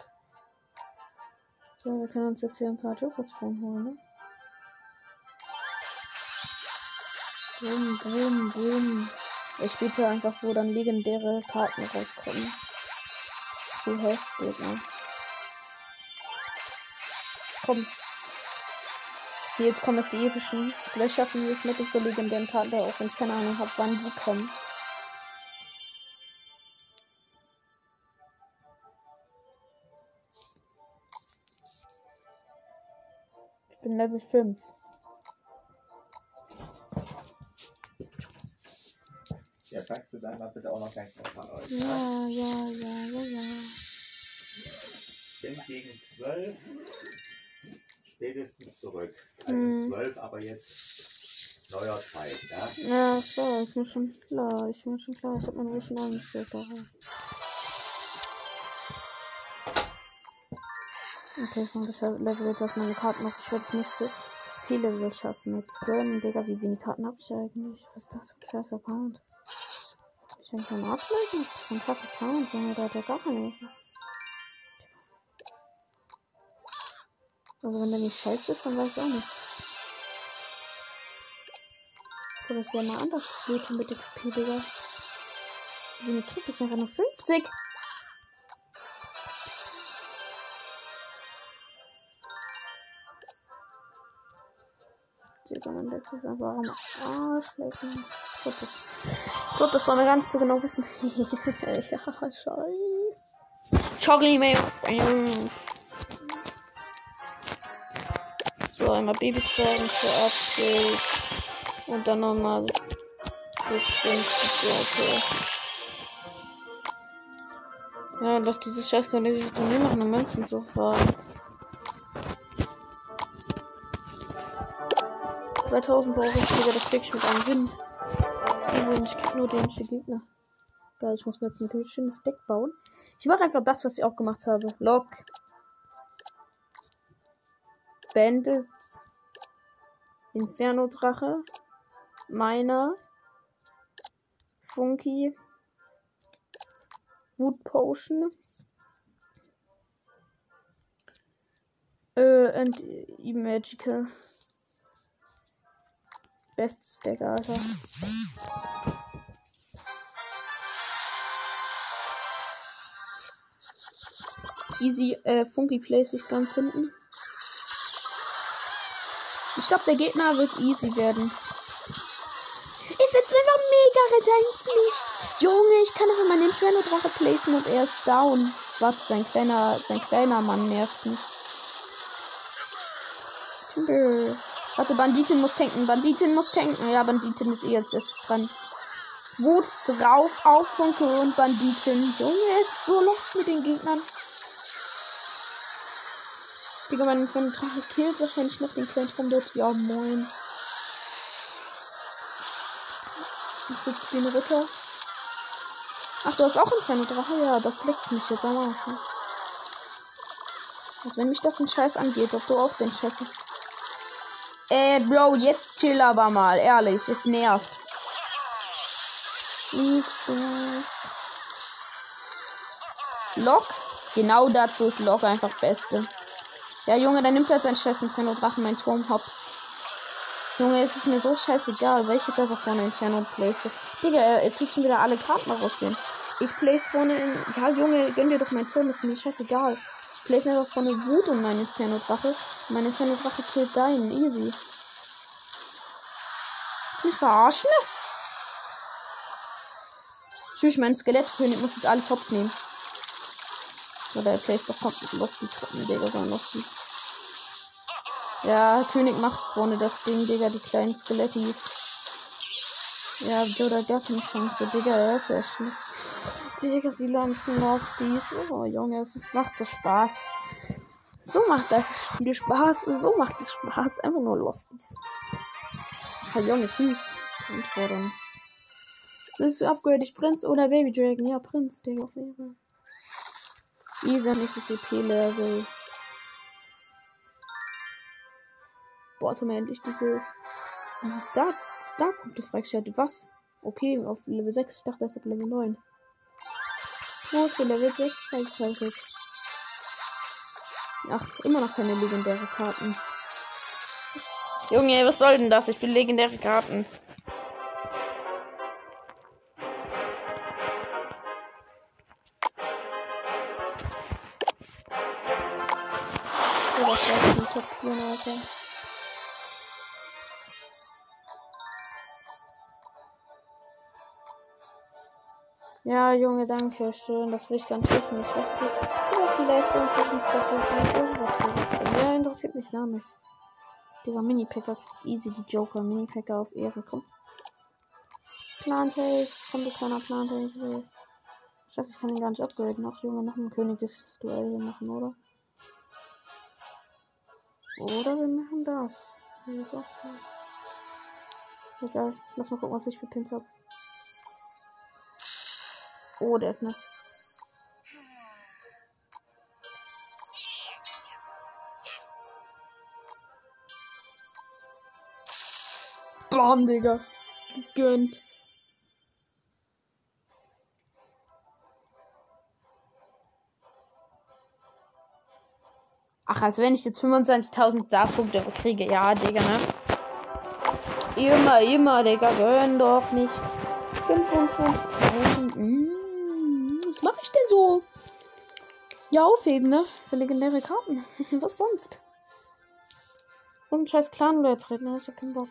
So, wir können uns jetzt hier ein paar Joghurts holen, ne? Boom, boom, boom. Ich biete einfach, wo dann legendäre Karten rauskommen. Zu heftig, ne? Komm. Jetzt kommen jetzt die epischen. Vielleicht schaffen wir es mit so legendären Karten, auch wenn ich keine Ahnung habe, wann die kommen. Level 5. Ja, sagst du dann mal bitte auch noch gleich noch mal euch. Ja, ja, ja, ja, ja. Bin gegen 12 spätestens zurück. Also Hm. 12, aber jetzt neuer Zeit, ja. Ja, klar, ist mir schon klar. Ist mir schon klar. Ich hab mein Wissen eingestellt darauf. Okay, ich das Level jetzt auf meine Karten noch. Ich werde nicht so viele Level schaffen. Jetzt gönnen, Digga, wie wenig Karten habe ich eigentlich? Was ist das für ein scheiß Account? Ich ablesen. Das ist ein kack Account, Junge, der hat ja gar keine Hilfe. Also wenn der nicht scheiße ist, dann weiß ich auch nicht. Das ist ja mal anders spielt mit XP, Digga. Wie eine Truppe ist einfach nur 50. Deck ist einfach am Arsch lecken. Gott, das, Gott, das war mir ganz so genau wissen. ja, scheiße. Charlie Mayo. So, einmal Babytragen für Update. Und dann nochmal Ja, lass dieses scheiß kanadische Turnier machen, um Münzen zu fahren. 2000 brauche ich sogar das krieg ich mit einem Win. Also ich krieg nur den Gegner. Geil, ich muss mir jetzt ein schönes Deck bauen. Ich mache einfach das, was ich auch gemacht habe. Lock. Bandit. Inferno Drache. Meiner. Funky. Wood Potion. Äh, und Magical. Bestes Deck, Alter. Easy, äh, Funky Place sich ganz hinten. Ich glaube, der Gegner wird easy werden. Ich setze einfach mega Ritter ins Licht. Junge, ich kann einfach meinen Inferno-Drache placen und er ist down. Warte, sein kleiner, sein kleiner Mann nervt mich. Timber. Warte, Banditin muss tanken. Banditin muss tanken. Ja, Banditin ist eh jetzt erst dran. Wut drauf auf Funke und Banditin. Junge, ist so los mit den Gegnern. Digga, mein Drache killt wahrscheinlich noch den kleinen dort. Ja, moin. Ich sitze wie ein Ritter. Ach, du hast auch einen kleinen Drache? Ja, das leckt mich jetzt am Arsch. Ne? Als wenn mich das ein Scheiß angeht, ob du auch den Scheiß hast. Äh, Bro, jetzt chill aber mal. Ehrlich, es nervt. Lock? Genau dazu ist Lock einfach Beste. Ja, Junge, dann nimmt er seinen Scheiß Inferno Drachen, mein Turm hops. Junge, es ist mir so scheißegal, weil ich jetzt einfach vorne Inferno place. Digga, er, er tut schon wieder alle Karten rausgehen. Ich place vorne in. Ja, Junge, gönn dir doch mein Turm, ist mir scheißegal. Ich place einfach vorne Wut um meinen Inferno Drache. Meine kleine Drache killt deinen. Easy. Willst du mich verarschen? Tschüss, mein Skelettkönig muss jetzt alles hops nehmen. Oder er placed doch komplett Lofty Truppen, Digga, so ein Lofty. Ja, König macht vorne das Ding, Digga, die kleinen Skelettis. Ja, oder gar keine Chance, Digga, er ist ja schlecht. Digga, die ganzen Lofties. Oh, Junge, es macht so Spaß. So macht das Spiel Spaß. So macht es Spaß. Einfach nur Losties. Ah, Junge, süß. Anfordern. Willst du ich Prinz oder Baby Dragon? Ja, Prinz, Digga, auf jeden Fall. Isa nächstes EP-Level. Boah, zum endlich dieses, dieses Star, Star-Punkte freigeschaltet. Was? Okay, auf Level 6. Ich dachte erst auf Level 9. Wo ist Level 6 freigeschaltet? Ach, immer noch keine legendäre Karten. Junge, was soll denn das? Ich bin legendäre Karten. Junge, danke schön. Das will ich ganz wissen. Ich weiß nicht. Ja, vielleicht irgendwas Ja, interessiert mich gar nicht. Digga, Mini-Packer. Easy, die Joker. Mini-Packer auf Ehre. Komm. Plantage. Komm, du kleiner Plantage. Scheiße, ich kann ihn gar nicht upgraden. Ach, Junge, noch ein königliches Duell hier machen, oder? Oder wir machen das. Egal. Lass mal gucken, was ich für Pins habe. Oh, der ist nass. Bam, Digga. Gegönnt. Ach, als wenn ich jetzt 25.000 Saarpunkte kriege. Ja, Digga, ne? Immer, immer, Digga. Gönn doch nicht. 25.000. Ich denn so? Ja, aufheben, ne? Für legendäre Karten. was sonst? Und scheiß Clan beitreten, da hab ich ja keinen Bock.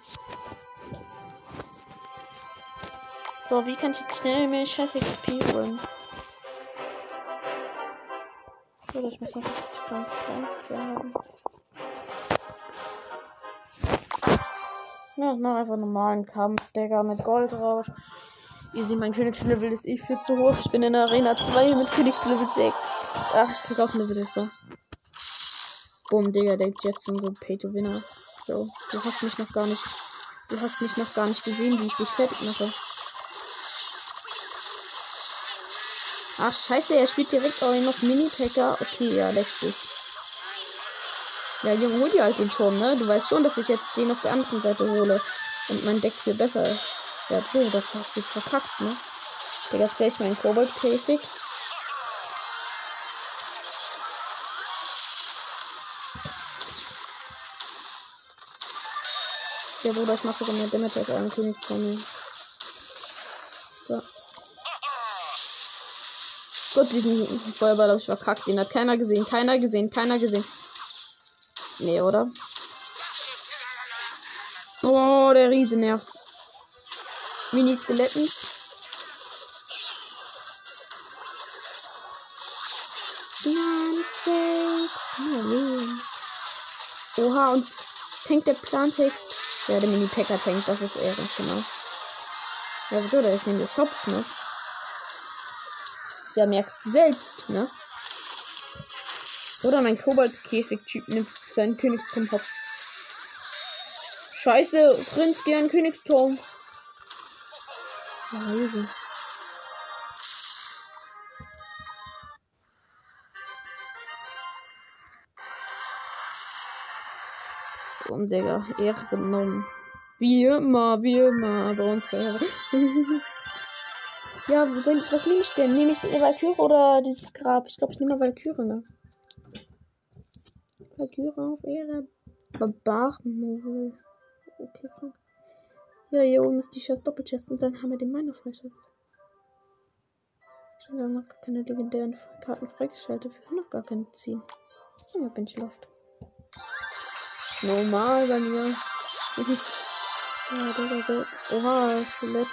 So, wie kann ich jetzt schnell mehr scheiß XP holen? Oder ich muss noch richtig klein haben. Ja, ich mach einfach normalen Kampf, Digga, mit Goldrausch. Easy, mein Königslevel ist eh viel zu hoch. Ich bin in der Arena 2 mit Königslevel 6. Ach, ich krieg auch eine Witte. Boom, Digga, der Jetson so Pay to Winner. So, du hast mich noch gar nicht. Du hast mich noch gar nicht gesehen, wie ich dich fertig mache. Ach, scheiße, er spielt direkt auch noch Mini-Packer. Okay, ja, letztes. Ja, Junge, hol dir halt den Turm, ne? Du weißt schon, dass ich jetzt den auf der anderen Seite hole. Und mein Deck viel besser ist. Ja, du, das hast du verkackt, ne? Digga, jetzt gleich mein Kobold-Käfig. Ja, Bruder, ich mach sogar mehr Damage als einen König von mir. So. Gut, diesen Feuerball habe ich verkackt. Den hat keiner gesehen, keiner gesehen, keiner gesehen. Nee, oder? Oh, der Riese nervt. Mini-Skeletten. Oha, und tankt der Plantext. Ja, der Mini-Packer tankt, das ist eher genau. Ja, wieso? Der ist nämlich Hops, ne? Ja, merkst du selbst, ne? Oder mein Kobold-Käfig-Typ nimmt seinen Königsturm Hops. Scheiße, Prinz, geh an Königsturm. Easy. Um, Digga, Ehre genommen. Wie immer, wie immer, bei uns ja, was nehme ich denn? Nehme ich Valkyrie oder dieses Grab? Ich glaube, ich nehme Valkyrie, ne? Valkyrie auf Ehre. Barbaren. Okay, Frank. Ja, hier oben ist die Chest Doppelchest und dann haben wir den Miner freischaltet. Ich habe noch keine legendären Karten freigeschaltet. Wir können noch gar keine ziehen. Ja, bin ich lost. Normal bei mir. ja, der war so. Oha, Skelett.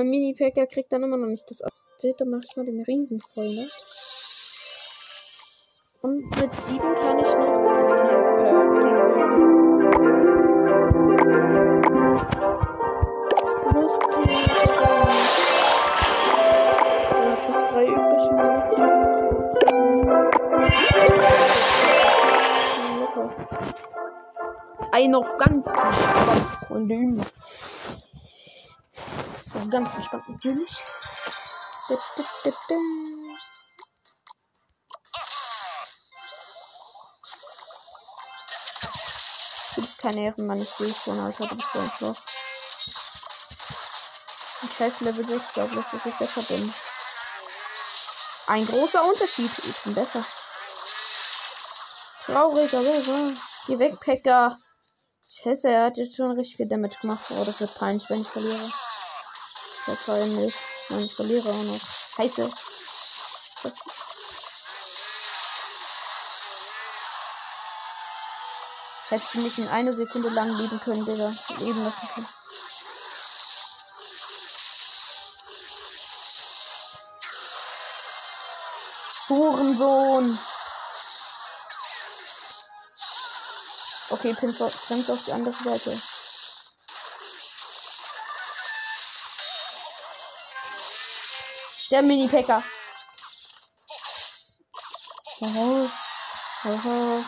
Mein Mini-Packer kriegt dann immer noch nicht das Update. Dann mach ich mal den Riesen voll, ne? Und mit 7 kann ich noch. Ein noch ganz von dem. Ganz entspannt natürlich. Du bist kein Ehrenmann, ich sehe schon, Alter, du bist so ein Schloch. Ich scheiß Level 6, glaube ich, dass ich besser bin. Ein großer Unterschied. Ich bin besser. Traurig, aber Geh weg, Packer. Scheiße, er hat jetzt schon richtig viel Damage gemacht. Oh, das wird peinlich, wenn ich verliere. Peinlich. Nein, ich verliere auch noch. Scheiße. Das Hättest du mich in eine Sekunde lang leben können, Digga. Leben lassen können. Hurensohn. Okay, Pins auf die andere Seite. Der Mini-Packer. Oh, oh,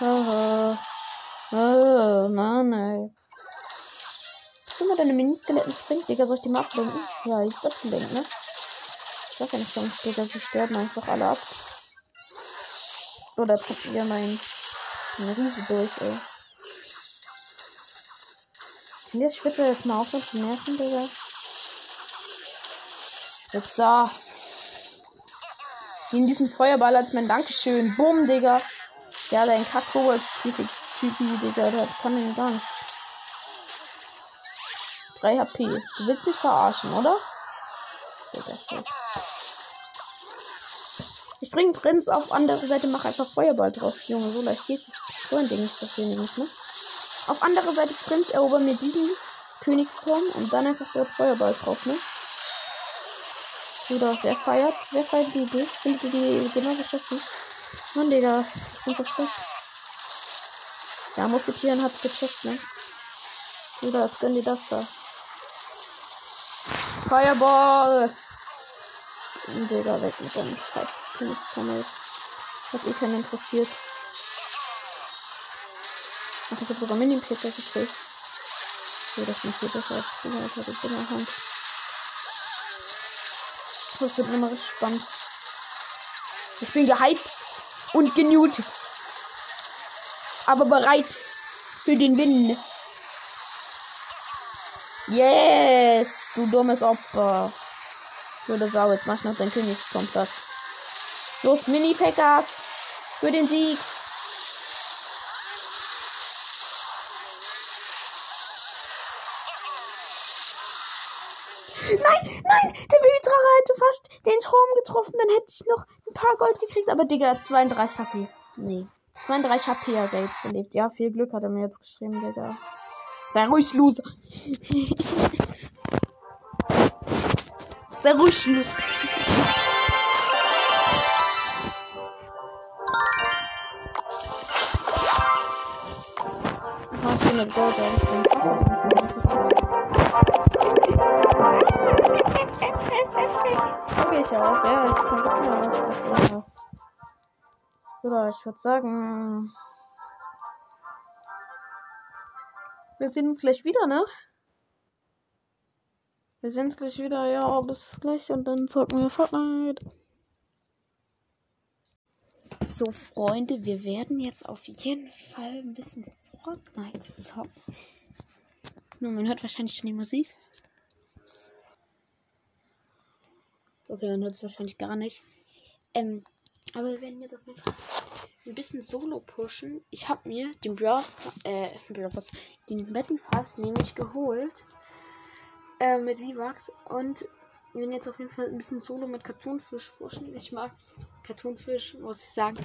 oh, oh, Mann, ey. Guck mal, deine Miniskeletten springt, Digga. Soll ich die mal ablenken? Ja, ich hab's ablenken, ne? Ich ja nicht, sonst, Digga. Sie sterben einfach alle ab. Oder trifft ihr mein Riese durch, ey. Kann der Spitze jetzt mal aufhören zu nerven, Digga? Spitzer. Nimm diesen Feuerball als mein Dankeschön. Bumm, Digga. Ja, dein Kack-Kobold-Typi, Digga, der kann den gar nicht. 3 HP. Du willst mich verarschen, oder? Ich bring Prinz auf andere Seite, mach einfach Feuerball drauf. Junge, so leicht geht es. So ein Ding ist das hier nämlich, ne? Auf andere Seite Prinz erobert mir diesen Königsturm und dann einfach dort Feuerball drauf, ne? Oder wer feiert? Wer feiert die Idee? Findet ihr die genauso schlecht? Mann, Digga. Ich bin versteckt. Ja, Musketieren hat's gecheckt, ne? Bruder, jetzt gönn dir das da. Fireball! Digga, weg mit deinem Scheiß. Königsturm, Hat eh keinen interessiert. Ach, ich hab sogar Mini-Pizza gekriegt. So, das macht hier besser als die die in der Hand. Das wird immer richtig spannend. Ich bin gehypt und genut. Aber bereit für den Win. Yes, du dummes Opfer. Würde Sau, jetzt mach ich noch dein Königsturm platt. Los, Mini-Packers. Für den Sieg. Nein, nein, der hätte fast den Turm getroffen. Dann hätte ich noch ein paar Gold gekriegt. Aber Digga, 32 HP. Nee. 32 HP hat er jetzt verlebt. Ja, viel Glück hat er mir jetzt geschrieben, Digga. Sei ruhig, Loser. Sei ruhig, Loser. Was für eine Gold, ich ich auch. Ja, ich kann immer Oder ich würde sagen. Wir sehen uns gleich wieder, ne? Wir sehen uns gleich wieder, ja, bis gleich und dann zocken wir Fortnite. So, Freunde, wir werden jetzt auf jeden Fall ein bisschen Fortnite zocken. Nur, man hört wahrscheinlich schon die Musik. Okay, dann hört es wahrscheinlich gar nicht. Ähm, aber wir werden jetzt auf jeden Fall ein bisschen Solo pushen. Ich habe mir den Brawl, äh, Brawl Pass, den Battle Pass nämlich geholt. Äh, mit Vivax. Und wir werden jetzt auf jeden Fall ein bisschen Solo mit Cartoonfisch pushen. Ich mag Cartoonfisch, muss ich sagen.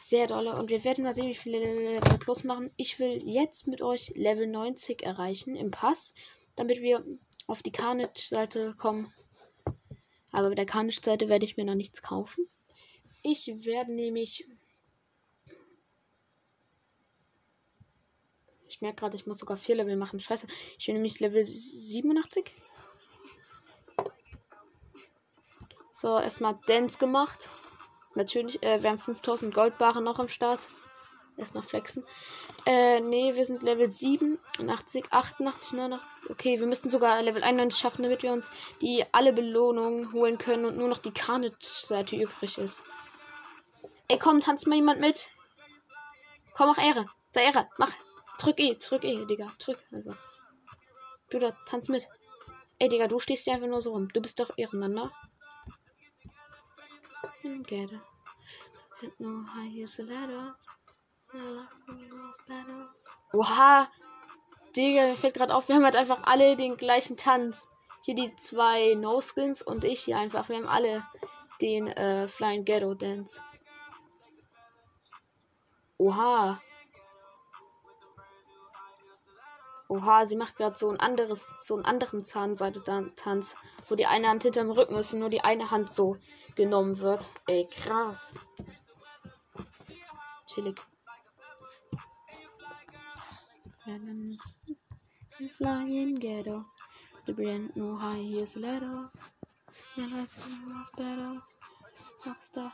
Sehr dolle. Und wir werden mal sehen, wie viele Level plus machen. Ich will jetzt mit euch Level 90 erreichen im Pass, damit wir auf die Carnage-Seite kommen aber bei der Carnage-Seite werde ich mir noch nichts kaufen. Ich werde nämlich. Ich merke gerade, ich muss sogar vier Level machen. Scheiße. Ich bin nämlich Level 87. So, erstmal Dance gemacht. Natürlich, äh, wir haben 5000 Goldbare noch am Start. Erstmal flexen. Äh, nee, wir sind Level 87, 88, 89. Okay, wir müssen sogar Level 91 schaffen, damit wir uns die alle Belohnungen holen können und nur noch die Carnage-Seite übrig ist. Ey, komm, tanzt mal jemand mit. Komm, mach Ehre. Sei Ehre. Mach. Drück E, drück E, Digga. Drück. Du da, tanz mit. Ey, Digga, du stehst hier einfach nur so rum. Du bist doch Ehrenmann, ne? Get it. No, here's a ladder. Oha. Digga, mir fällt gerade auf, wir haben halt einfach alle den gleichen Tanz. Hier die zwei No-Skins und ich hier einfach. Wir haben alle den äh, Flying Ghetto Dance. Oha. Oha, sie macht gerade so ein anderes, so einen anderen Zahnseite-Tanz, wo die eine Hand hinterm Rücken ist und nur die eine Hand so genommen wird. Ey, krass. Chillig. Cannons. We fly in ghetto. The brand new high here's a letter. My life was better. Rockstar.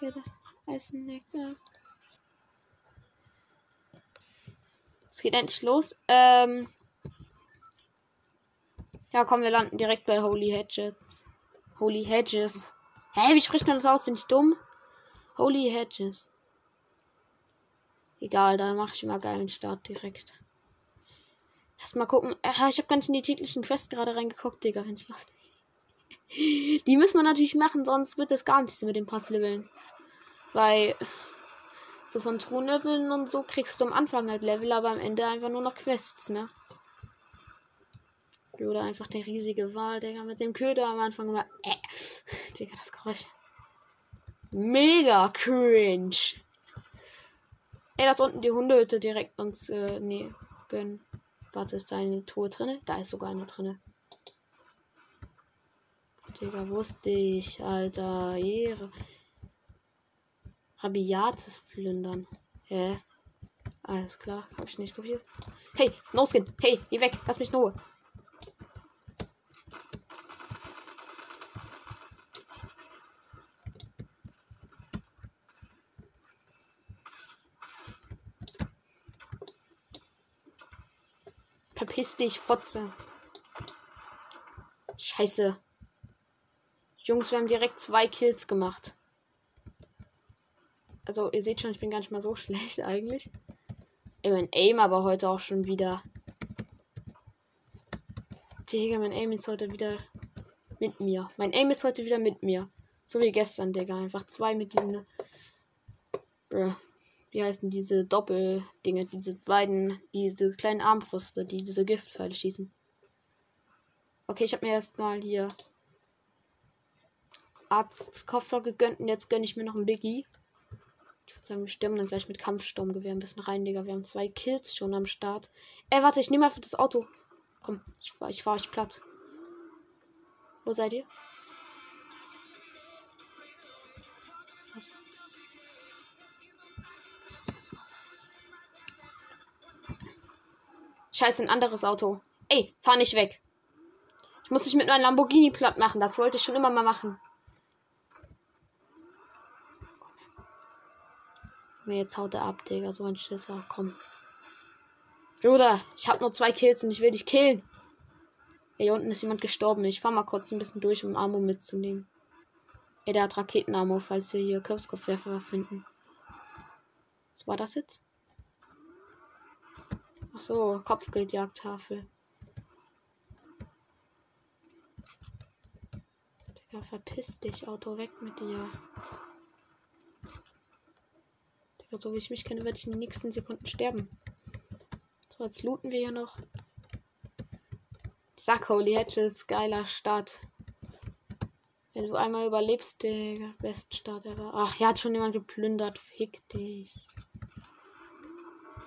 Get a snack up. Es geht endlich los. Ähm. Ja, komm, wir landen direkt bei Holy Hedges. Holy Hedges. Hä, wie spricht man das aus? Bin ich dumm? Holy Hedges. Egal, da mache ich immer geilen Start direkt. Lass mal gucken. Aha, ich habe nicht in die täglichen Quests gerade reingeguckt, Digga. Wenn ich lacht. Die muss man natürlich machen, sonst wird das gar nichts mit dem Passleveln. Weil so von Thronleveln und so kriegst du am Anfang halt Level, aber am Ende einfach nur noch Quests, ne? Oder einfach der riesige Wal, Digga, mit dem Köder am Anfang immer. Äh, Digga, das Geräusch. Mega cringe. Ey, das unten die Hundehütte direkt uns, äh, nee, gönnen. Warte, ist da eine Truhe drinne? Da ist sogar eine drinne. Digga, wusste ich, Alter. Ehre. Rabiates plündern. Hä? Alles klar, hab ich nicht kopiert. Hey, No Skin. Hey, geh weg. Lass mich in Ruhe. Verpiss dich, Fotze. Scheiße. Jungs, wir haben direkt zwei Kills gemacht. Also, ihr seht schon, ich bin gar nicht mal so schlecht eigentlich. Ey, mein Aim aber heute auch schon wieder. Digga, mein Aim ist heute wieder mit mir. Mein Aim ist heute wieder mit mir. So wie gestern, Digga. Einfach zwei mit diesen. Bruh. Wie heißen diese Doppeldinge? Diese beiden, diese kleinen Armbrüste, die diese Giftpfeile schießen. Okay, ich habe mir erstmal hier Arztkoffer gegönnt und jetzt gönne ich mir noch ein Biggie. Ich würde sagen, wir stimmen dann gleich mit Kampfsturmgewehr ein bisschen rein, Digga. Wir haben zwei Kills schon am Start. Ey, warte, ich nehme einfach das Auto. Komm, ich fahr, ich fahr euch platt. Wo seid ihr? Scheiße, ein anderes Auto. Ey, fahr nicht weg. Ich muss dich mit meinem Lamborghini platt machen. Das wollte ich schon immer mal machen. Jetzt haut er ab, Digga. So ein Schisser. Komm. Bruder, ich hab nur zwei Kills und ich will dich killen. Hier unten ist jemand gestorben. Ich fahr mal kurz ein bisschen durch, um Ammo mitzunehmen. Ey, der hat Raketenammo, falls wir hier Kürbskopfwerfer finden. Was war das jetzt? Ach so, Kopfgeldjagdtafel. Digga, verpiss dich, Auto, weg mit dir. Digga, so wie ich mich kenne, werde ich in den nächsten Sekunden sterben. So, jetzt looten wir hier noch. Sag, Holy Hatches, geiler Start. Wenn du einmal überlebst, der beste Start ever. Ach, hier hat schon jemand geplündert. Fick dich.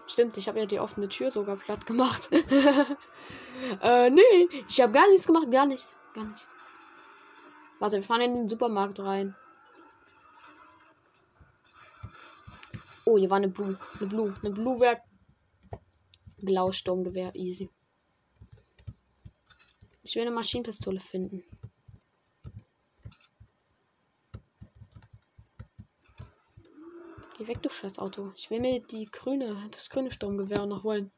Stimmt, ich habe ja die offene Tür sogar platt gemacht. äh, nee, ich habe gar nichts gemacht, gar nichts, gar nicht. Warte, wir fahren in den Supermarkt rein. Oh, hier war eine Blue, eine Blue, eine Blue wäre blau Sturmgewehr, easy. Ich will eine Maschinenpistole finden. Geh weg, du scheiß Auto. Ich will mir die grüne, das grüne Sturmgewehr noch holen.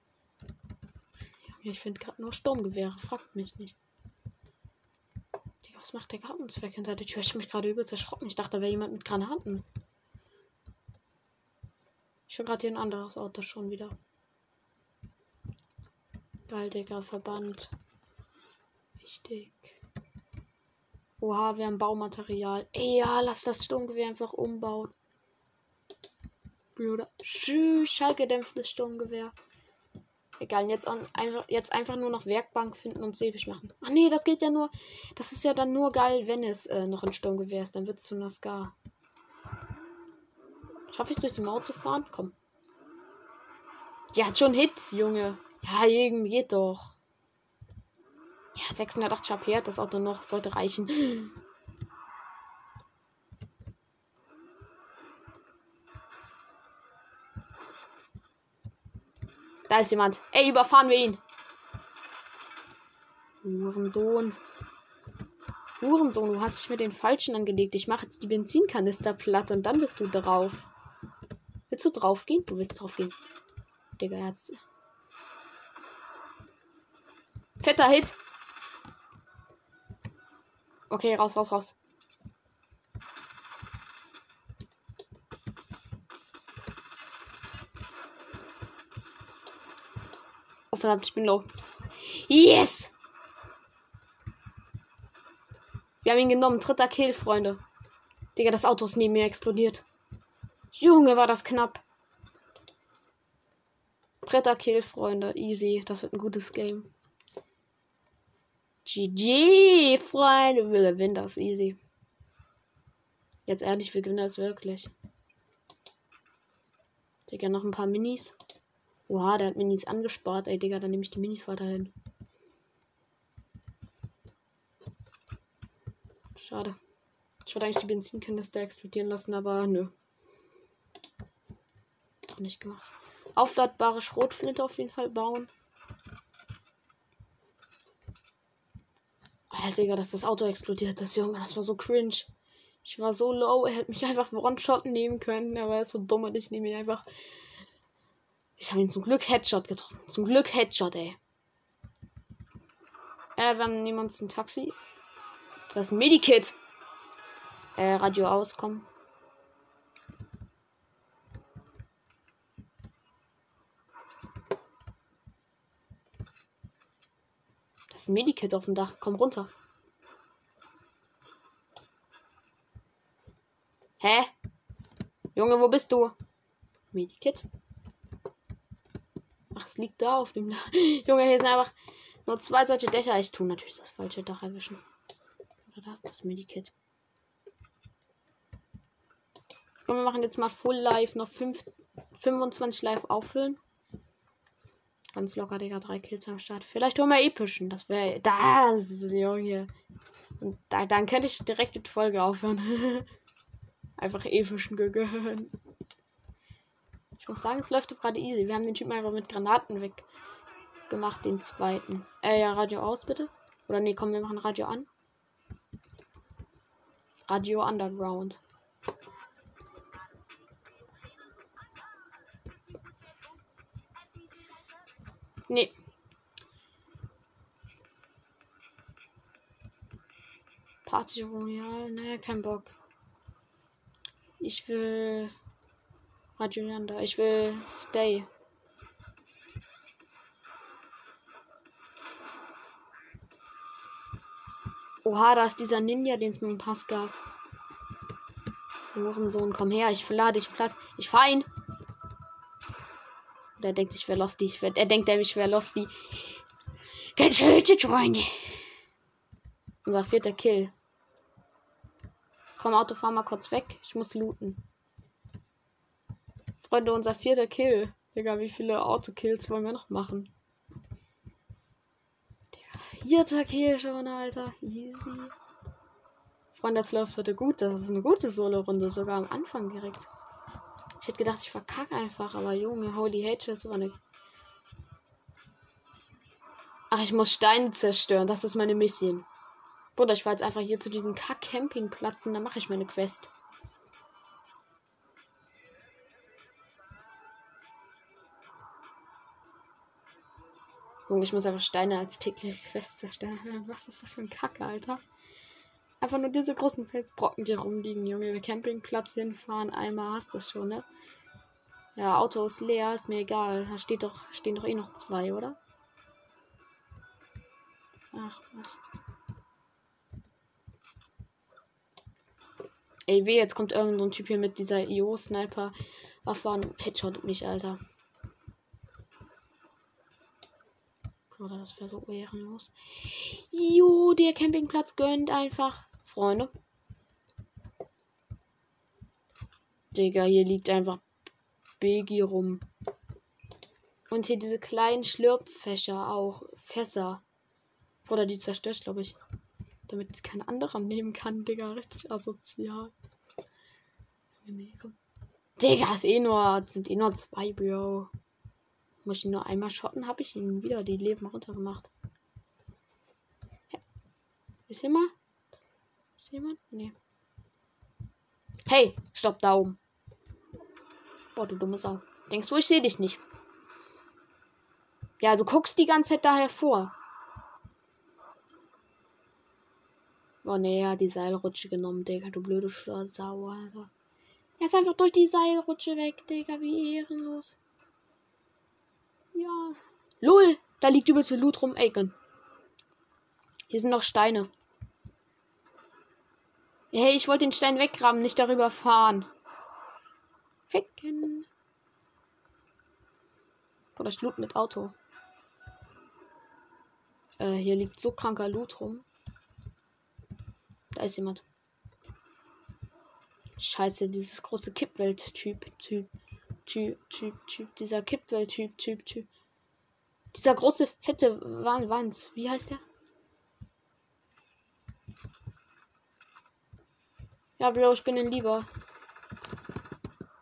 Ich finde gerade nur Sturmgewehre. Fragt mich nicht. Was macht der Gartenzwerg hinter der Tür? Ich habe mich gerade übelst erschrocken. Ich dachte, da wäre jemand mit Granaten. Ich höre gerade hier ein anderes Auto schon wieder. Geil, Digga, Verband. Wichtig. Oha, wir haben Baumaterial. Ey, ja, lass das Sturmgewehr einfach umbauen. Bruder. Schallgedämpftes Sturmgewehr. Egal, jetzt, an, einfach, jetzt einfach nur noch Werkbank finden und säbig machen. Ach nee, das geht ja nur. Das ist ja dann nur geil, wenn es äh, noch ein Sturmgewehr ist. Dann wird es zu einer Scar. Schaffe ich es durch die Mauer zu fahren? Komm. Die hat schon Hits, Junge. Ja, irgendwie geht doch. Ja, 680 HP hat das Auto noch. Sollte reichen. Da ist jemand. Ey, überfahren wir ihn. Hurensohn. Hurensohn, du hast dich mit den Falschen angelegt. Ich mache jetzt die Benzinkanister platt und dann bist du drauf. Willst du drauf gehen? Du willst drauf gehen. Digga, Herz. Fetter Hit. Okay, raus, raus, raus. Oh, verdammt, ich bin low. Yes! Wir haben ihn genommen. Dritter Kill, Freunde. Digga, das Auto ist neben mir explodiert. Junge, war das knapp. Dritter Kill, Freunde. Easy. Das wird ein gutes Game. GG, Freunde. Wir gewinnen das easy. Jetzt ehrlich, wir gewinnen das wirklich. Digga, noch ein paar Minis. Oha, der hat Minis angespart. Ey, Digga, dann nehme ich die Minis weiterhin. Schade. Ich wollte eigentlich die Benzinkanister explodieren lassen, aber nö. Doch nicht gemacht. Aufladbare Schrotflinte auf jeden Fall bauen. Alter, Digga, dass das Auto explodiert ist, Junge. Das war so cringe. Ich war so low, er hätte mich einfach One-Shot nehmen können, er ist so dumm und ich nehme ihn einfach. Ich habe ihn zum Glück Headshot getroffen. Zum Glück Headshot, ey. Äh, wir haben niemanden zum Taxi. Das ist ein Medikit. Äh, Radio auskommen. Das ist ein Medikit auf dem Dach. Komm runter. Hä? Junge, wo bist du? Medikit. Liegt da auf dem Dach. Junge, hier sind einfach nur zwei solche Dächer. Ich tue natürlich das falsche Dach erwischen. Oder das, das Medikit. Und wir machen jetzt mal Full Live. Noch 5, 25 Live auffüllen. Ganz locker, Digga. Drei Kills am Start. Vielleicht holen wir epischen. Das wäre. Das, Junge. Und da, dann könnte ich direkt die Folge aufhören. einfach epischen gegönnt. Ich muss sagen, es läuft gerade easy. Wir haben den Typen einfach mit Granaten weggemacht, den zweiten. Äh, ja, Radio aus, bitte. Oder nee, komm, wir machen Radio an. Radio Underground. Nee. Party Royale, ne, kein Bock. Ich will Radio Yanda. Ich will Stay. Oha, da ist dieser Ninja, den es mir im Pass gab. Sohn, komm her, ich verlade dich platt. Ich ihn. Der denkt, ich wäre Losty. Ich wär, er denkt, ich wäre Losty. Getötet, Freunde. Unser vierter Kill. Komm, Auto, mal kurz weg. Ich muss looten. Freunde, unser vierter Kill. Digga, wie viele Autokills wollen wir noch machen? Digga, vierter Kill schon, Alter. Easy. Freunde, das läuft heute gut. Das ist eine gute Solo-Runde, sogar am Anfang direkt. Ich hätte gedacht, ich verkacke einfach, aber Junge, Holy Hate, das war eine. Ach, ich muss Steine zerstören. Das ist meine Mission. Bruder, ich war jetzt einfach hier zu diesem Kack-Campingplatz und dann mache ich meine Quest. Junge, ich muss einfach Steine als tägliche Quest zerstören. Was ist das für ein Kacke, Alter? Einfach nur diese großen Felsbrocken, die rumliegen, Junge. Der Campingplatz hinfahren, einmal hast du das schon, ne? Ja, Auto ist leer, ist mir egal. Da steht doch, stehen doch eh noch zwei, oder? Ach, was. Ey, weh, jetzt kommt irgendein so Typ hier mit dieser IO-Sniper-Waffe und Headshot mich, Alter. Oder das wäre so ehrenlos. Jo, der Campingplatz gönnt einfach. Freunde. Digga, hier liegt einfach Begi rum. Und hier diese kleinen Schlürpfächer auch. Fässer. Oder die zerstört, glaube ich. Damit es kein anderer nehmen kann, Digga. Richtig asozial. Nee, Digga, ist eh nur, sind eh nur zwei, Bro. Muss ich nur einmal schotten, habe ich ihn wieder die Leben runtergemacht. Ja. Ist jemand? Ist jemand? Nee. Hey, stopp da oben. Boah, du dumme Sau. Denkst du, ich sehe dich nicht? Ja, du guckst die ganze Zeit da hervor. Oh ne, er die Seilrutsche genommen, Digga. Du blöde Sau, Alter. Er ist einfach durch die Seilrutsche weg, Digga. Wie ehrenlos. Ja. Lol, da liegt übelst Loot rum, Aiken. Hier sind noch Steine. Hey, ich wollte den Stein weggraben, nicht darüber fahren. Ficken. Oder ich loot mit Auto. Äh, hier liegt so kranker Loot rum. Da ist jemand. Scheiße, dieses große Kippwelt-Typ, Typ, Typ, Typ, Typ, dieser Kippwelt-Typ, Typ, Typ. Dieser große, fette Wanz. Wie heißt der? Ja, Bro, ich bin ein Lieber.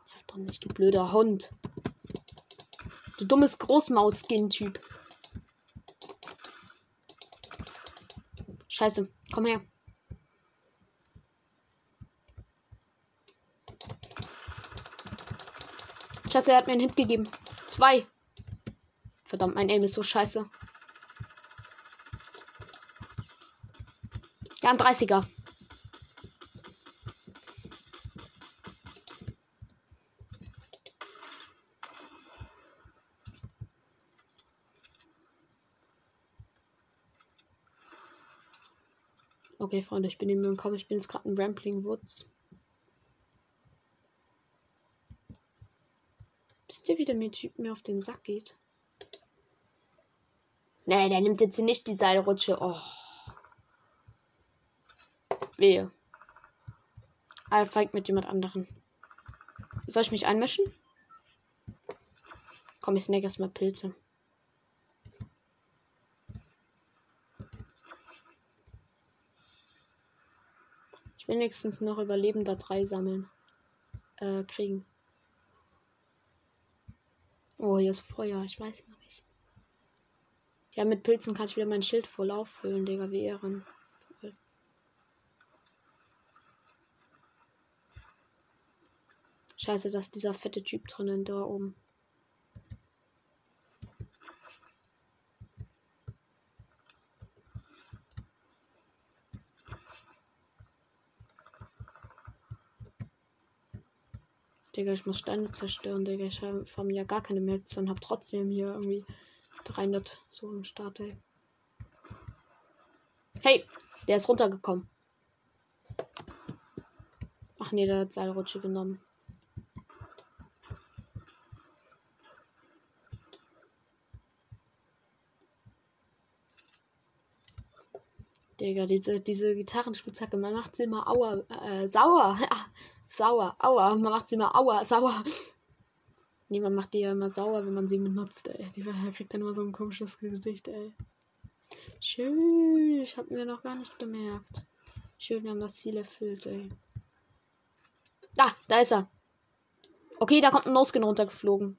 Nerv doch nicht, du blöder Hund. Du dummes Großmaus-Skin-Typ. Scheiße, komm her. Scheiße, er hat mir einen Hit gegeben. Zwei. Verdammt, mein Aim ist so scheiße. Ja, ein 30er. Okay, Freunde, ich bin in mir Kopf. Ich bin jetzt gerade in Rampling Woods. Wisst ihr, wie der mir Typ mir auf den Sack geht? Nee, der nimmt jetzt nicht die Seilrutsche. Oh. Wehe. Er feigt mit jemand anderen. Soll ich mich einmischen? Komm, ich snack erstmal Pilze. wenigstens noch Überlebender 3 sammeln. Äh, kriegen. Oh, hier ist Feuer. Ich weiß noch nicht. Ja, mit Pilzen kann ich wieder mein Schild voll auffüllen, Digga, wie Ehren. Scheiße, dass dieser fette Typ drinnen da oben. Digga, ich muss Steine zerstören, Digga. Ich habe mir gar keine Metze und habe trotzdem hier irgendwie 300 so im Start, ey. Hey, der ist runtergekommen. Ach nee, der hat Seilrutsche genommen. Digga, diese, diese Gitarrenspitzhacke, man macht sie immer auer, äh, sauer. Sauer. Aua. Man macht sie immer aua. Sauer. Nee, man macht die ja immer sauer, wenn man sie benutzt, ey. Die kriegt dann immer so ein komisches Gesicht, ey. Schön. Ich hab mir noch gar nicht bemerkt. Schön, wir haben das Ziel erfüllt, ey. Da, da ist er. Okay, da kommt ein Noskin runtergeflogen.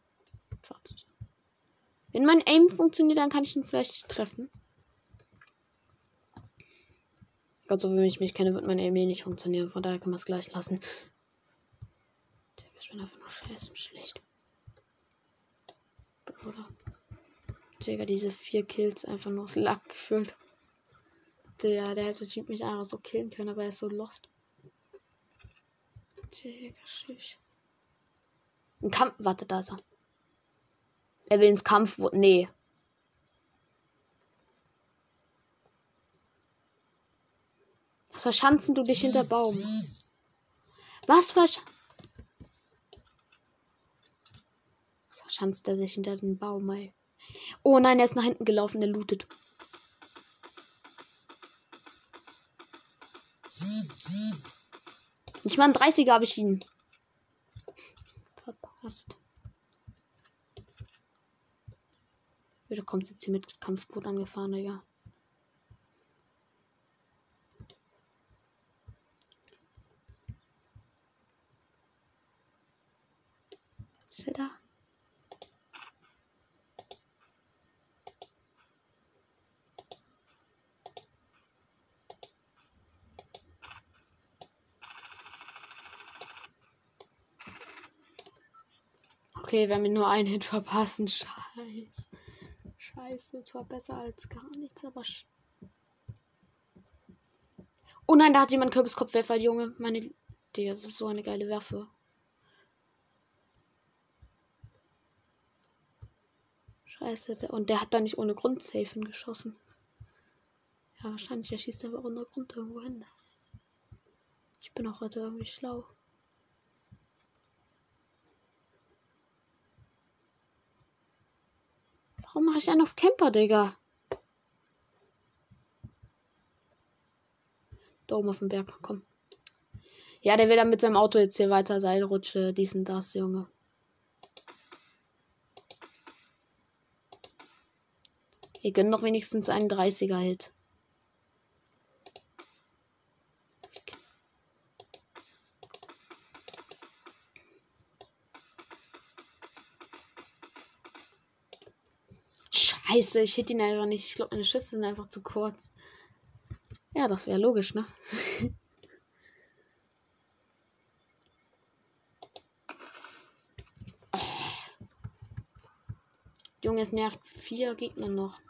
Wenn mein Aim funktioniert, dann kann ich ihn vielleicht treffen. Gott, so wie ich mich kenne, wird mein Aim eh nicht funktionieren. Von daher können wir es gleich lassen. Ich bin einfach nur scheiße schlecht. Bruder. Digga, diese vier Kills einfach nur aus Lack gefüllt. Der, der hätte Typ mich einfach so killen können, aber er ist so lost. Digga, schüch. Ein Kampf. Warte, da ist er. Er will ins Kampf. Nee. Was verschanzen du dich hinter Baum? Was verschanzen? Verschanzt er sich hinter den Baum, ey. Oh nein, er ist nach hinten gelaufen, der lootet. Nicht mal ein 30er habe ich ihn. Verpasst. Bitte kommt jetzt hier mit Kampfboot angefahren, Digga. Ist er da? Okay, wir haben nur einen Hit verpassen. Scheiße. Scheiße, zwar besser als gar nichts, aber. oh nein, da hat jemand Kürbiskopfwerfer, Junge. Meine. Digga, das ist so eine geile Waffe. Scheiße, und der hat da nicht ohne Grund safe geschossen. Ja, wahrscheinlich, er schießt einfach ohne Grund irgendwo hin. Ich bin auch heute irgendwie schlau. Warum mache ich einen auf Camper, Digga? Da oben auf dem Berg, komm. Ja, der will dann mit seinem Auto jetzt hier weiter Seilrutsche, dies und das, Junge. Ihr gönnt doch wenigstens einen 30er-Hit. Scheiße, ich hätte ihn einfach nicht. Ich glaube, meine Schüsse sind einfach zu kurz. Ja, das wäre logisch, ne? oh. Junge, es nervt vier Gegner noch.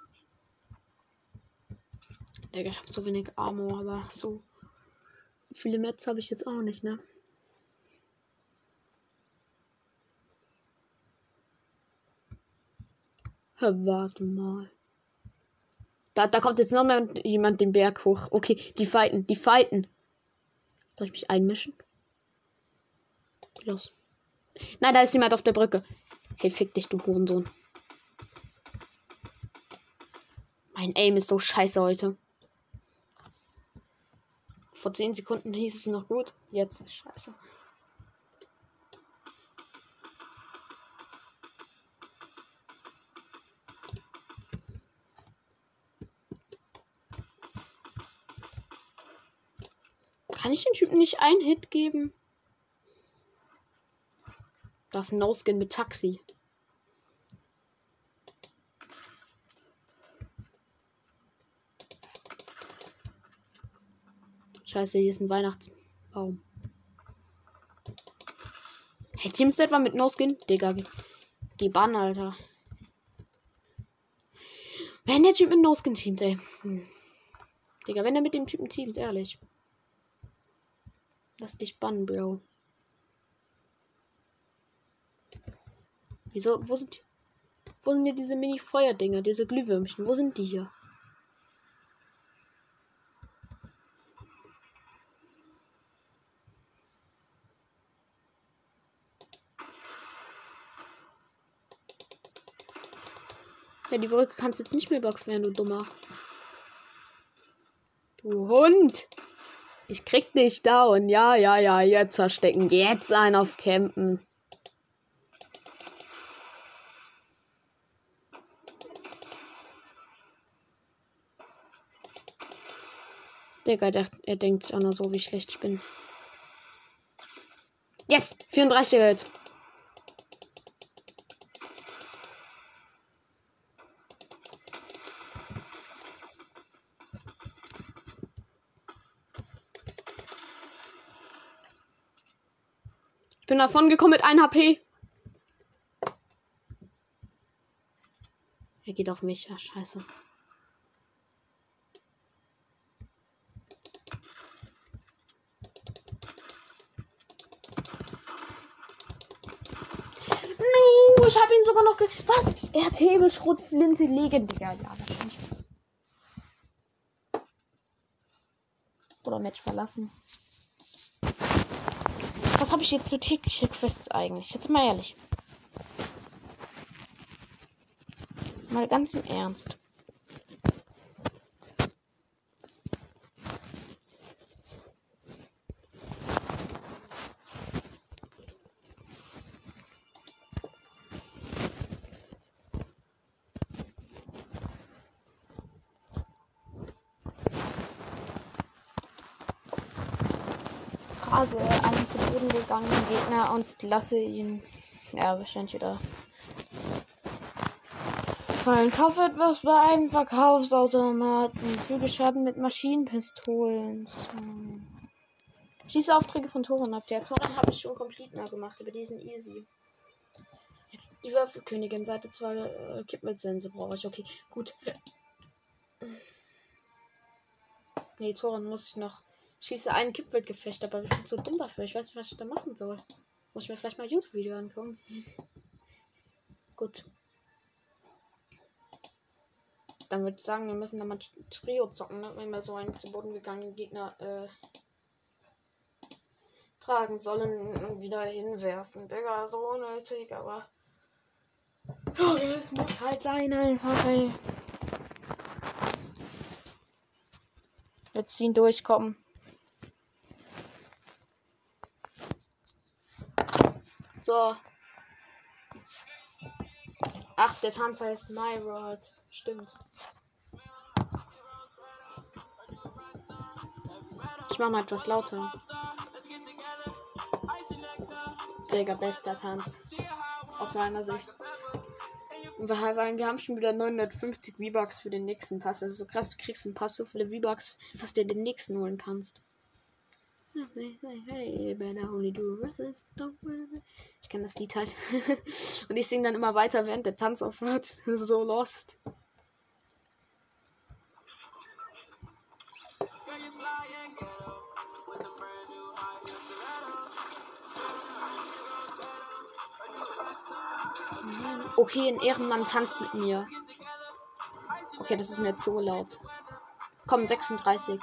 Ich habe so wenig Armor, aber so viele Metz habe ich jetzt auch nicht, ne? Warte mal. Da, da kommt jetzt noch mal jemand den Berg hoch. Okay, die fighten, die fighten. Soll ich mich einmischen? Los. Nein, da ist jemand auf der Brücke. Hey, fick dich, du Hurensohn. Mein Aim ist so scheiße heute. Vor 10 Sekunden hieß es noch gut. Jetzt scheiße. Kann ich den Typen nicht einen Hit geben? Das No-Skin mit Taxi. Scheiße, hier ist ein Weihnachtsbaum. Hey, teamst du etwa mit No-Skin? Digga, geh ban, Alter. Wenn der Typ mit No-Skin teamt, ey. Hm. Digga, wenn er mit dem Typen teamt, ehrlich. Lass dich bannen, Bro. Wieso? Wo sind. Wo sind hier diese Mini-Feuerdinger, diese Glühwürmchen? Wo sind die hier? Ja, die Brücke kannst du jetzt nicht mehr überqueren, du Dummer. Du Hund! Ich krieg dich down. Ja, ja, ja. Jetzt verstecken. Jetzt ein auf Campen. Digga, der, er denkt sich auch noch so, wie schlecht ich bin. Yes! 34 Geld. Bin davon gekommen mit 1 HP. Er geht auf mich. Ja, scheiße. No, ich habe ihn sogar noch gesehen. Was? Er hat Hebelschrotflinte legendär. Ja, wahrscheinlich. Oder Match verlassen. Was habe ich jetzt so tägliche Quests eigentlich? Jetzt mal ehrlich. Mal ganz im Ernst. Boden gegangenen Gegner und lasse ihn. Ja, wahrscheinlich wieder fallen. Kaufe etwas bei einem Verkaufsautomaten. Füge Schaden mit Maschinenpistolen. So. Schieße Aufträge von Toren ab. Der Toren habe ich schon komplett mal gemacht, aber die sind easy. Die Würfelkönigin, Seite 2, äh, Kippmitsense brauche ich. Okay, gut. Nee, Toren muss ich noch. Schieße ein Kippwildgefecht, aber ich bin zu dumm dafür. Ich weiß nicht, was ich da machen soll. Muss ich mir vielleicht mal YouTube-Video angucken. Gut. Dann würde ich sagen, wir müssen dann mal Trio zocken, ne? Wenn wir so einen zu Boden gegangenen Gegner äh, tragen sollen und wieder hinwerfen. Digga, so unnötig, aber. Es muss halt sein, einfach, ey. Wir ziehen durchkommen. So. Ach, der Tanz heißt My World. Stimmt. Ich mach mal etwas lauter. Digga, bester Tanz. Aus meiner Sicht. Und wir, haben- wir haben schon wieder 950 V-Bucks für den nächsten Pass. Das ist so krass, du kriegst einen Pass so viele V-Bucks, dass du dir den nächsten holen kannst. Ich kenne das Lied halt. Und ich singe dann immer weiter, während der Tanz aufhört. so lost. Okay, ein Ehrenmann tanzt mit mir. Okay, das ist mir zu laut. Komm, 36.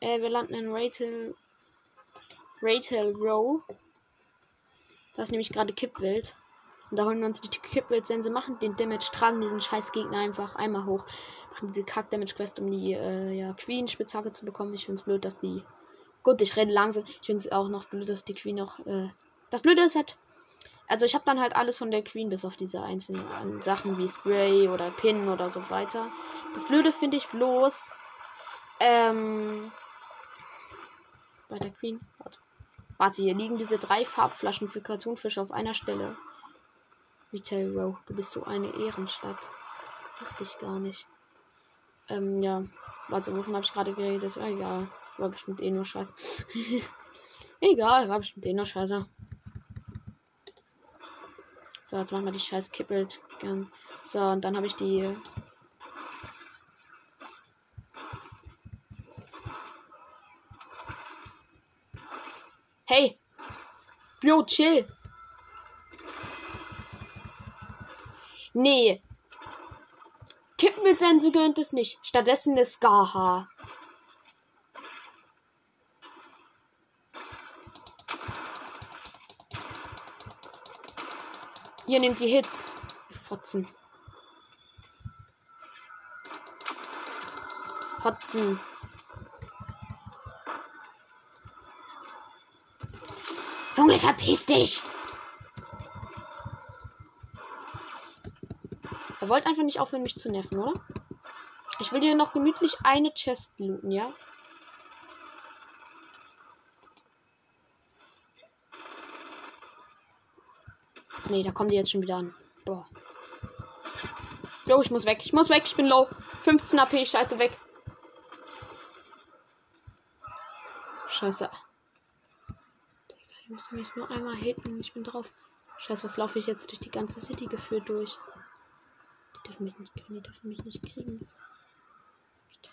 Äh, wir landen in Ratel. Ratel Row. Das ist nämlich gerade Kippwild. Und da holen wir uns die Kippwild-Sense, machen den Damage, tragen diesen scheiß Gegner einfach einmal hoch. Machen diese Kack-Damage-Quest, um die äh, ja, Queen-Spitzhacke zu bekommen. Ich finde es blöd, dass die. Gut, ich rede langsam. Ich finde es auch noch blöd, dass die Queen noch. Äh... Das Blöde ist halt. Also ich habe dann halt alles von der Queen, bis auf diese einzelnen Sachen wie Spray oder Pin oder so weiter. Das Blöde finde ich bloß. Ähm. Bei der Queen. Warte. Warte, hier liegen diese drei Farbflaschen für Cartoonfisch auf einer Stelle. Retail Row, du bist so eine Ehrenstadt. Wusste ich gar nicht. Ähm, ja. Warte, wovon habe ich gerade geredet? Ah, egal. War bestimmt eh nur Scheiße. egal, war bestimmt eh nur Scheiße. So, jetzt machen wir die scheiß Kippelt. So, und dann habe ich die. Hey! Bro, chill! Nee. Kippmilzense gehört es nicht. Stattdessen ist Gaha. Hier nimmt die Hits. Fotzen. Fotzen. Junge, verpiss dich! Er wollte einfach nicht aufhören, mich zu nerven, oder? Ich will dir noch gemütlich eine Chest looten, ja? Nee, da kommen die jetzt schon wieder an. Boah. Jo, ich muss weg. Ich muss weg. Ich bin low. 15 AP, scheiße weg. Scheiße. Die müssen mich nur einmal hitten. Ich bin drauf. Scheiße, was laufe ich jetzt durch die ganze City geführt durch? Die dürfen mich nicht kriegen. Die dürfen mich nicht kriegen. Bitte.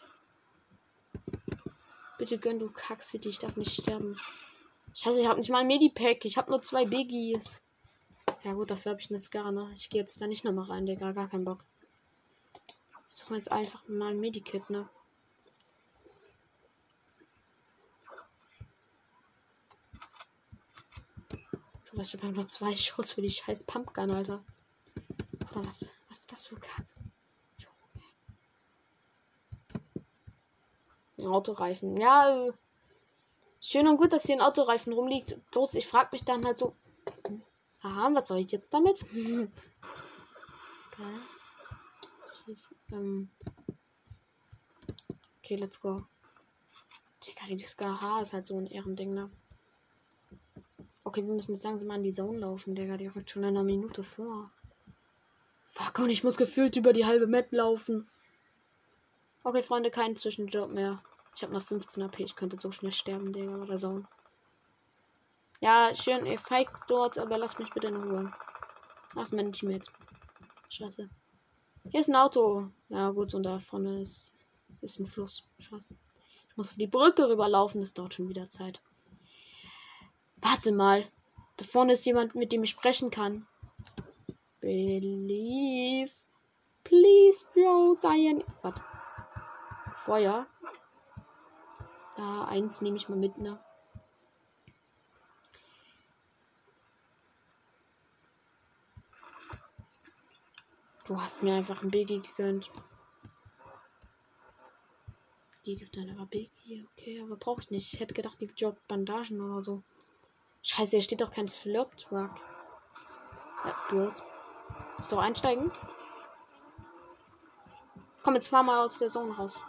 Bitte gönn du Kack City. Ich darf nicht sterben. Scheiße, ich habe nicht mal ein Medipack. Ich habe nur zwei Biggies. Ja gut, dafür habe ich eine Scar, ne? Ich gehe jetzt da nicht nochmal rein, Digga. Gar keinen Bock. Ich suche jetzt einfach mal ein Medikit, ne? Vielleicht habe ich noch zwei Schuss für die scheiß Pumpgun, Alter. Oder was, was ist das für Kack? Ein Autoreifen. Ja, äh, schön und gut, dass hier ein Autoreifen rumliegt. Bloß ich frage mich dann halt so. Aha, was soll ich jetzt damit? okay. Ähm okay, let's go. Digga, die Disca ist halt so ein Ehrending, ne? Okay, wir müssen jetzt langsam mal in die Zone laufen, Digga. Die rückt schon in einer Minute vor. Fuck, und ich muss gefühlt über die halbe Map laufen. Okay, Freunde, kein Zwischenjob mehr. Ich habe noch 15 AP. Ich könnte so schnell sterben, Digga, bei der Zone. Ja, schön, feigt dort, aber lasst mich bitte in Ruhe. Lass meine Teammates. Scheiße. Hier ist ein Auto. Ja, gut, und da vorne ist, ist ein Fluss. Scheiße. Ich muss auf die Brücke rüberlaufen. Das dauert schon wieder Zeit. Warte mal. Da vorne ist jemand, mit dem ich sprechen kann. Please. Please, Bro, sei ein. Was? Feuer. Da, eins nehme ich mal mit, ne? Du hast mir einfach ein Biggie gegönnt. Die gibt dann aber Biggie, okay, aber brauche ich nicht. Ich hätte gedacht, die Job Bandagen oder so. Scheiße, hier steht doch kein Slurp-Truck. Ja, blöd. Ist doch einsteigen? Komm, jetzt fahr mal aus der Zone raus.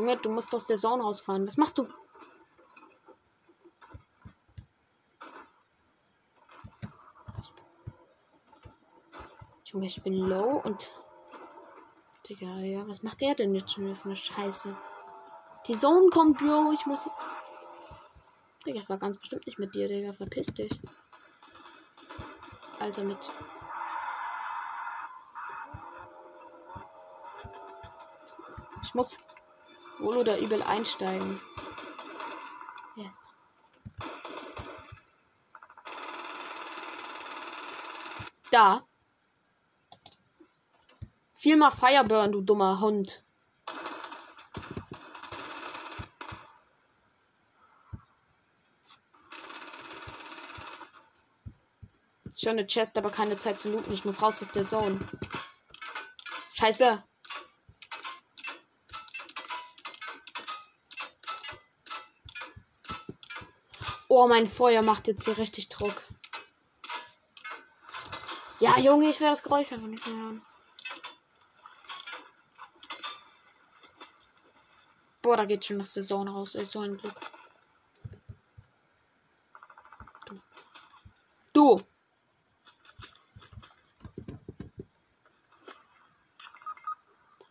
Junge, du musst aus der Zone rausfahren. Was machst du? Junge, ich bin low und. Digga, ja, was macht der denn jetzt schon wieder für eine Scheiße? Die Zone kommt, Bro. Ich muss. Digga, ich war ganz bestimmt nicht mit dir, Digga. Verpiss dich. Also mit. Ich muss wohl oder übel einsteigen. Wer ist da? Da. Viel mal Fireburn, du dummer Hund. Schon eine Chest, aber keine Zeit zu looten. Ich muss raus aus der Zone. Scheiße. Oh, mein Feuer macht jetzt hier richtig Druck. Ja, Junge, ich werde das Geräusch einfach nicht mehr hören. Boah, da geht schon aus der Zone raus. Ey, so ein Glück. Du. Du.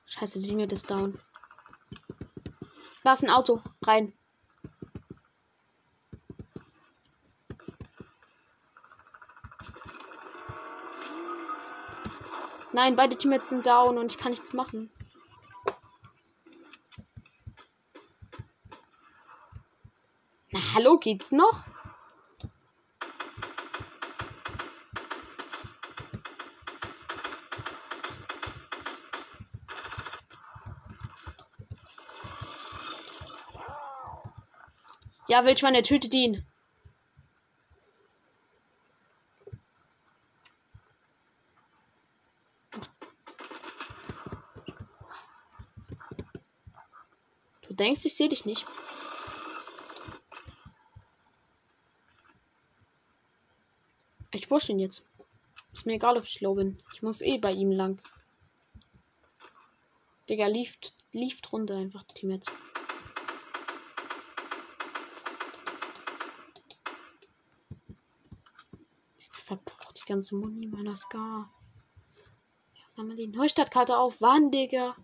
Scheiße, die Dinge ist down. Da ist ein Auto. Rein. Nein, beide Teammates sind down und ich kann nichts machen. Na, hallo, geht's noch? Ja, Wildschwein, er tötet ihn. Denkst, ich sehe dich nicht. Ich push ihn jetzt. Ist mir egal, ob ich low bin. Ich muss eh bei ihm lang. Digga, lieft, lieft runter einfach, Teammates. Ich verbrauche die ganze Muni meiner Scar. Ja, sammel die Neustadtkarte auf. Wann, Digga?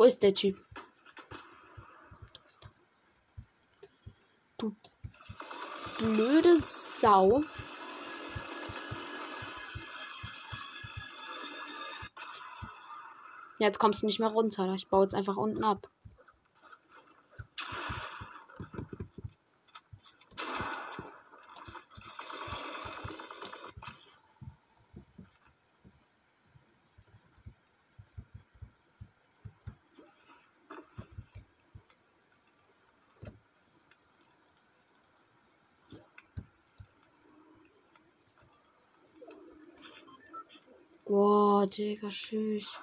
Wo ist der Typ? Du blöde Sau. Jetzt kommst du nicht mehr runter. Ich baue jetzt einfach unten ab. Boah, Digga, tschüss.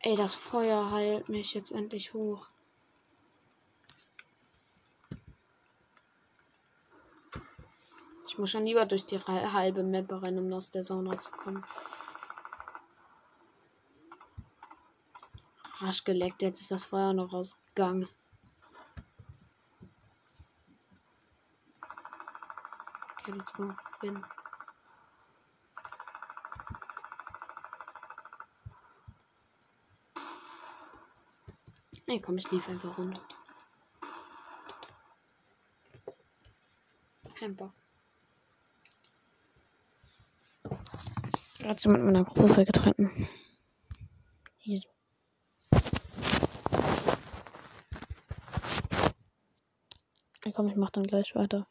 Ey, das Feuer heilt mich jetzt endlich hoch. Ich muss schon lieber durch die halbe Map rennen, um aus der Zone rauszukommen. Rasch geleckt, jetzt ist das Feuer noch rausgegangen. Okay, let's go. Bin. Nee, komm, ich lief einfach runter. Kein Bock. Gerade mit meiner Gruppe getreten. Easy. Ja, komm, ich mach dann gleich weiter.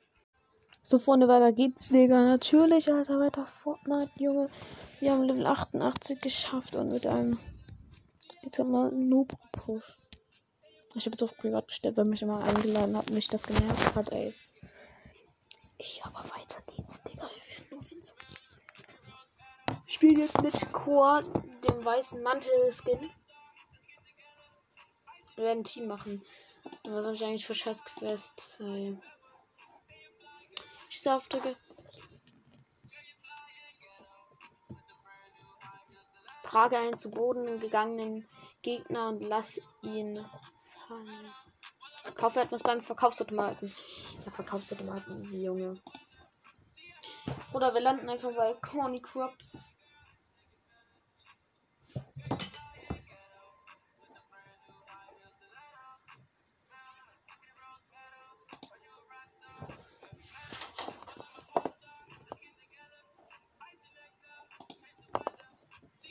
So, Freunde, weiter geht's, Digga. Natürlich, Alter, weiter Fortnite, Junge. Wir haben Level 88 geschafft und mit einem, jetzt haben wir Noob-Push. Ich habe jetzt auf Privat gestellt, weil mich immer eingeladen hat und mich das genervt hat, ey. Ey, aber weiter geht's, Digga. Wir werden nur Winzer. Ich spiele jetzt mit Chor, dem weißen Mantel-Skin. Wir werden ein Team machen. Was soll ich eigentlich für scheiß Quests? Ey. Schießaufdrücke. Trage einen zu Boden gegangenen Gegner und lass ihn fallen. Kaufe etwas beim Verkaufsautomaten. Ja, Verkaufsautomaten, easy, Junge. Oder wir landen einfach bei Corny Crops.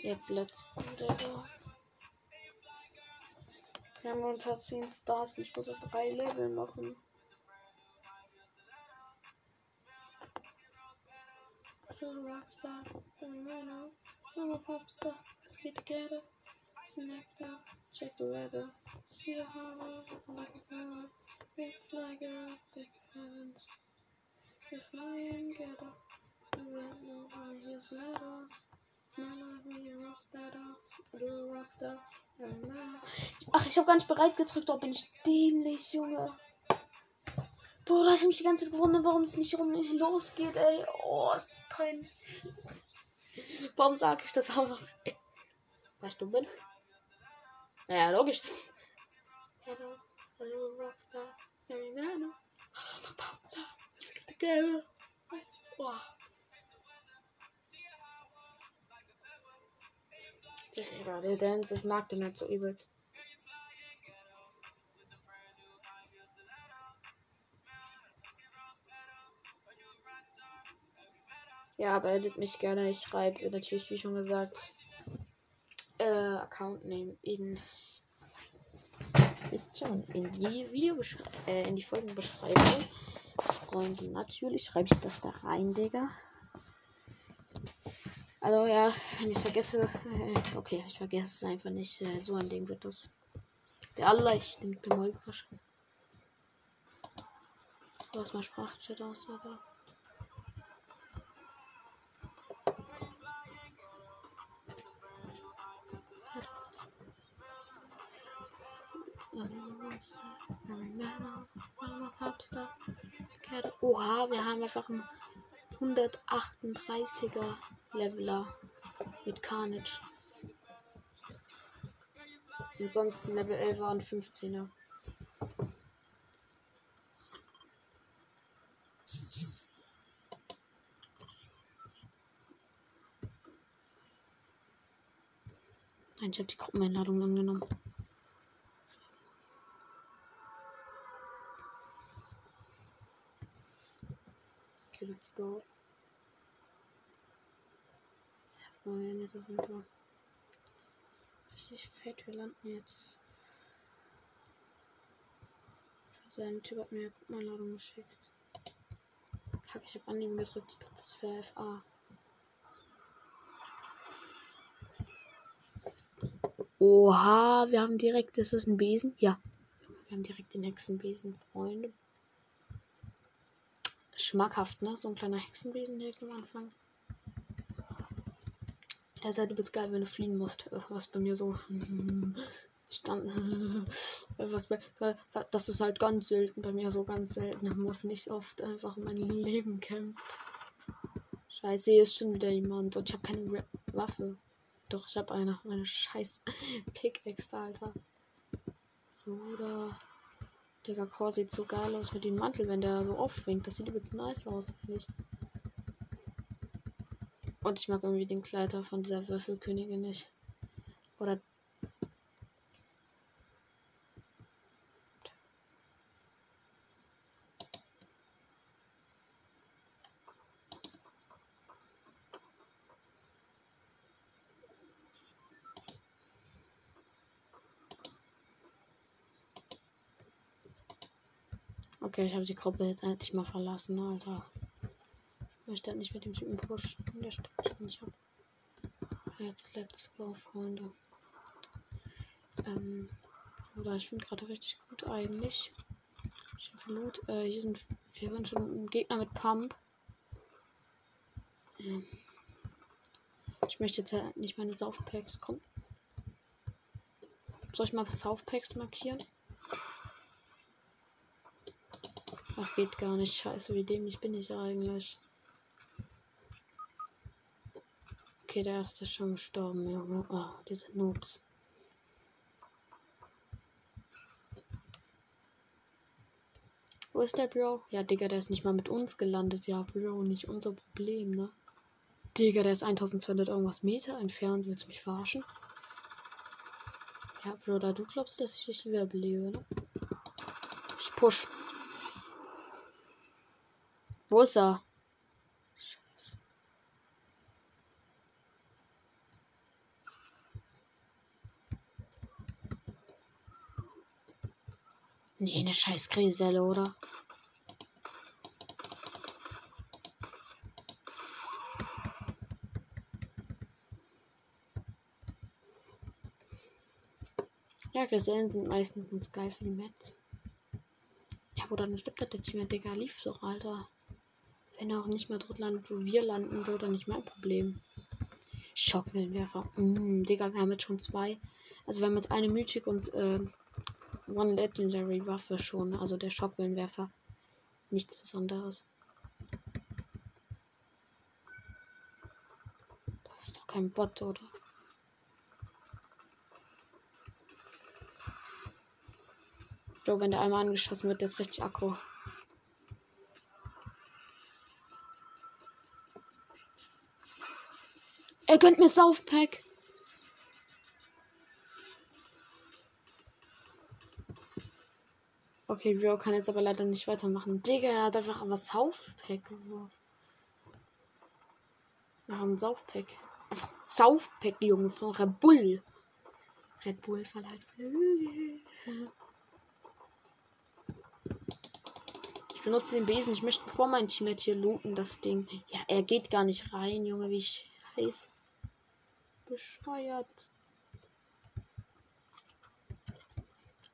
Jetzt let's go. Wir haben unter 10 Stars und ich muss auf 3 Level machen. Rockstar, Rhino, I'm a popstar. Let's get together. Snack down, check the weather. See the harbor, like a flower. We fly girl, take fans. We fly and get up. The red no on his ladder. Ach, ich habe gar nicht bereit gedrückt. Oh, bin ich dämlich, Junge. Bruder, ich mich die ganze Zeit gewundert, warum es nicht rum losgeht, ey. Oh, das ist peinlich. Warum sage ich das auch noch? Weil ich dumm bin? Ja, logisch. Ja, der Dance, ich mag den halt so übelst. Ja, aber edit mich gerne. Ich schreibe natürlich, wie schon gesagt, äh, Account Name in ist schon in die Video äh, in die Folgenbeschreibung. Und natürlich schreibe ich das da rein, Digga. Also ja, wenn ich vergesse, äh, okay, ich vergesse es einfach nicht. Äh, so ein Ding wird das. Der Allah, ich nehme den Molk waschen. Lass mal Sprachchat aus, aber. Oha, wir haben einfach einen 138er Leveler mit Carnage. Ansonsten Level 11 und 15er. Nein, ich habe die Gruppeneinladung angenommen. Okay, let's go. Wir werden jetzt auf jeden Fall richtig fett. Wir landen jetzt. Also ein Typ hat mir eine Gruppeneinladung geschickt. Kack, ich habe annehmen gedrückt. Ich dachte, das wäre FA. Oha, wir haben direkt, ist das ein Besen? Ja. Wir haben direkt den Hexenbesen, Freunde. Schmackhaft, ne? So ein kleiner Hexenbesen direkt am Anfang. Der sei du bist geil, wenn du fliehen musst. Was bei mir so stand. Was das ist halt ganz selten bei mir so ganz selten. Man muss nicht oft einfach um mein Leben kämpfen. Scheiße, hier ist schon wieder jemand und ich habe keine Waffe. Doch, ich habe eine. Meine scheiß Pickaxe, Alter. Bruder. Digga, Core sieht so geil aus mit dem Mantel, wenn der so aufschwingt. Das sieht übelst nice aus, eigentlich. Und ich mag irgendwie den Kleider von dieser Würfelkönigin nicht. Oder. Okay, ich habe die Gruppe jetzt endlich mal verlassen, Alter. Ich möchte nicht mit dem Typen pushen. Der stimmt nicht ab. Jetzt let's go, Freunde. Ähm, oder ich finde gerade richtig gut eigentlich. Ich habe Loot. Äh, hier sind wir sind schon Gegner mit Pump. Ähm, ich möchte jetzt halt nicht meine Saufpacks kommen. Soll ich mal Saufpacks markieren? Ach, geht gar nicht. Scheiße, wie dämlich bin ich eigentlich. Okay, der erste ist schon gestorben, Junge. Oh, diese Noobs. Wo ist der Bro? Ja, Digga, der ist nicht mal mit uns gelandet. Ja, Bro, nicht unser Problem, ne? Digga, der ist 1200 irgendwas Meter entfernt. Willst du mich verarschen? Ja, Bro, da du glaubst, dass ich dich wiederbelebe, ne? Ich push. Wo ist er? Scheiße. Nee, eine scheiß Griselle, oder? Ja, Grisellen sind meistens geil für die Metz. Ja, wo dann stimmt das jetzt nicht mehr, Digga. Lief doch, Alter. Wenn er auch nicht mehr dort landet, wo wir landen, wird er nicht mein Problem. Schockwellenwerfer. Mm, Digga, wir haben jetzt schon zwei. Also wir haben jetzt eine Mythic und äh, One Legendary Waffe schon. Also der Schockwellenwerfer. Nichts Besonderes. Das ist doch kein Bot, oder? So, wenn der einmal angeschossen wird, der ist richtig aggro. Er gönnt mir Saufpack. Okay, Rio kann jetzt aber leider nicht weitermachen. Digga, er hat einfach aber Saufpack geworfen. Nach einem Saufpack. Einfach Saufpack, Junge, von Red Bull. Red Bull verleiht Flügel. Ich benutze den Besen. Ich möchte vor mein Teammate hier looten, das Ding. Ja, er geht gar nicht rein, Junge, wie ich heiß. Bescheuert.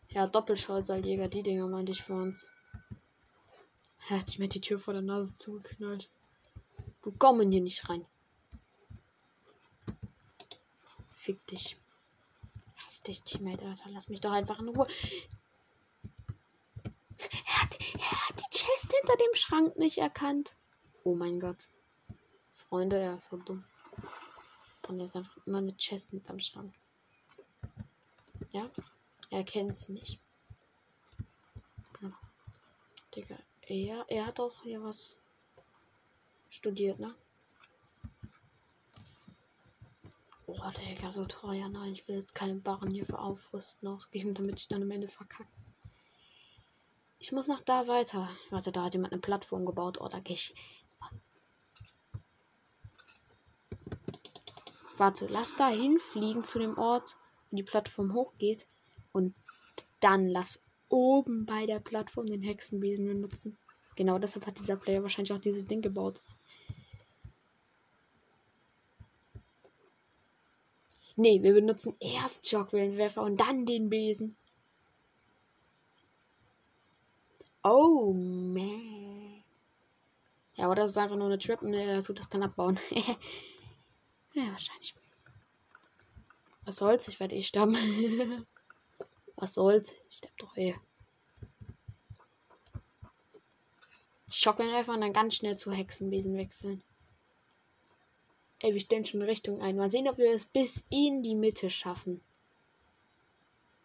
Ja, Doppelschallseiljäger, die Dinger meinte ich für uns. Er hat sich mir die Tür vor der Nase zugeknallt. Du kommen hier nicht rein. Fick dich. Hass dich, Teammate, Alter. Lass mich doch einfach in Ruhe. Er hat, er hat die Chest hinter dem Schrank nicht erkannt. Oh mein Gott. Freunde, er ist so dumm. Und ist einfach immer eine Chest mit am Schrank. Ja, er kennt sie nicht. Ja. Digga, er, er hat auch hier was studiert, ne? Oh, Digga, so teuer. Nein, ich will jetzt keine Barren hier für Aufrüsten ausgeben, damit ich dann am Ende verkacke. Ich muss nach da weiter. Warte, da hat jemand eine Plattform gebaut. Oh, da gehe ich. Warte, lass da hinfliegen zu dem Ort, wo die Plattform hochgeht. Und dann lass oben bei der Plattform den Hexenbesen benutzen. Genau deshalb hat dieser Player wahrscheinlich auch dieses Ding gebaut. Nee, wir benutzen erst Schockwellenwerfer und dann den Besen. Oh, man. Ja, oder das ist einfach nur eine Trap und er tut das dann abbauen. ja, wahrscheinlich. Was soll's? Ich werde eh sterben. Was soll's? Ich sterb doch eh. Schockwellenwerfer und dann ganz schnell zu Hexenbesen wechseln. Ey, wir stellen schon Richtung ein. Mal sehen, ob wir es bis in die Mitte schaffen.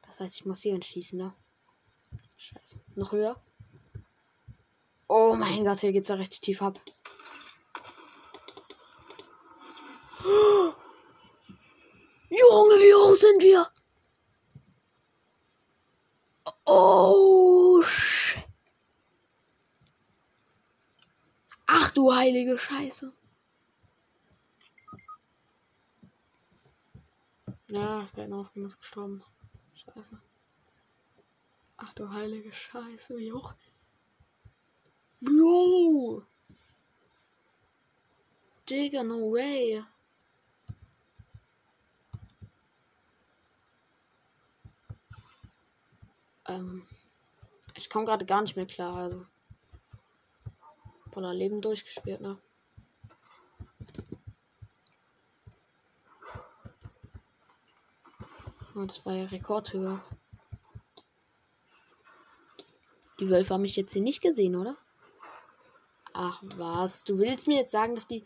Das heißt, ich muss hier entschließen, ne? Scheiße. Noch höher? Oh mein Gott, hier geht's ja richtig tief ab. Junge, wie hoch sind wir? Oh, shit. Ach du heilige Scheiße. Ja, der Inausgang ist gestorben. Scheiße. Ach du heilige Scheiße, wie hoch. Bro. Digga, no way. Ähm, ich komme gerade gar nicht mehr klar. Also. Voller Leben durchgespielt, ne? Oh, das war ja Rekordhöhe. Die Wölfe haben mich jetzt hier nicht gesehen, oder? Ach was, du willst mir jetzt sagen, dass die...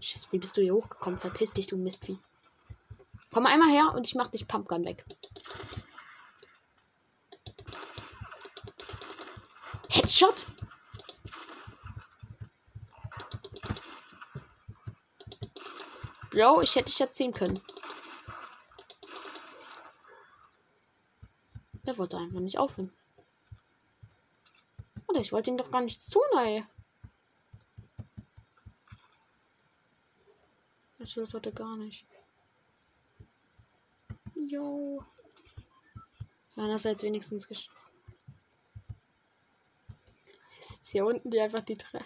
Scheiße, wie bist du hier hochgekommen? Verpiss dich, du Mistvieh. Komm einmal her und ich mach dich Pumpgun weg. Headshot. Bro, ich hätte dich ja ziehen können. Der wollte einfach nicht aufhören. Oder ich wollte ihm doch gar nichts tun, ey. Das Schild hatte gar nicht. Jo. Seinerseits wenigstens gesch. Ich sitze hier unten, die einfach die Treppe.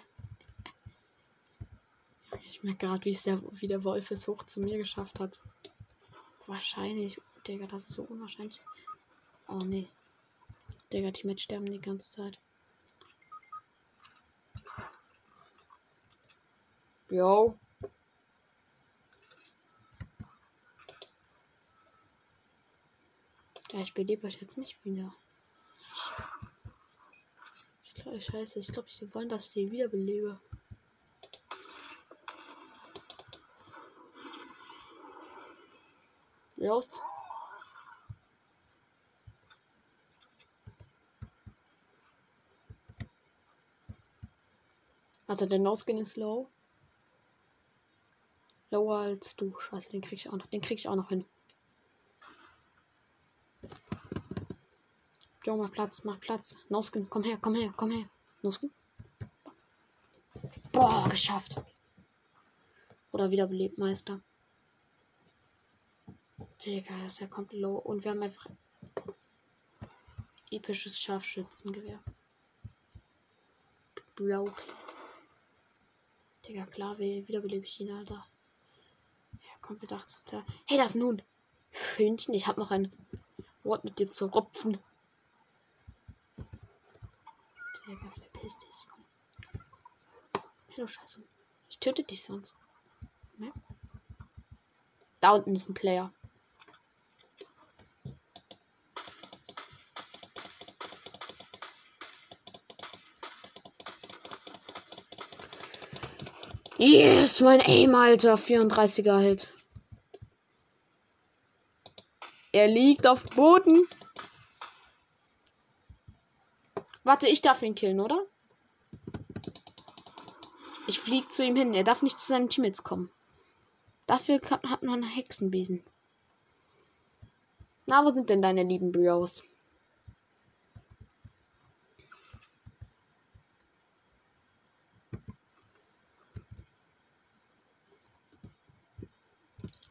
Ich merke gerade, wie es der, wie der Wolf es hoch zu mir geschafft hat. Wahrscheinlich. Digga, das ist so unwahrscheinlich. Oh nee. Digga, die mit sterben die ganze Zeit. Yo. Ja, ich belebe euch jetzt nicht wieder. Ich glaube, scheiße. Ich glaube, sie wollen, dass ich die wiederbelebe. Los. Also der No-Skin ist low. Lower als du. Scheiße, den krieg ich auch noch. Den krieg ich auch noch hin. Jo, mach Platz, mach Platz. No-Skin, komm her, komm her, komm her. No-Skin. Boah, geschafft. Oder wiederbelebt, Meister. Digga, das ist ja komplett low. Und wir haben einfach episches Scharfschützengewehr. Broke. Digga, klar, wiederbelebe ich ihn, Alter. Ja, komplett 8 Hey, das nun. Hündchen, ich hab noch ein Wort mit dir zu rupfen. Digga, verpiss dich. Komm. Scheiße. Ich töte dich sonst. Ja? Da unten ist ein Player. Yes, mein Aim, Alter. 34er Hit. Er liegt auf Boden. Warte, ich darf ihn killen, oder? Ich fliege zu ihm hin. Er darf nicht zu seinem Team jetzt kommen. Dafür hat man Hexenbesen. Na, wo sind denn deine lieben Bros?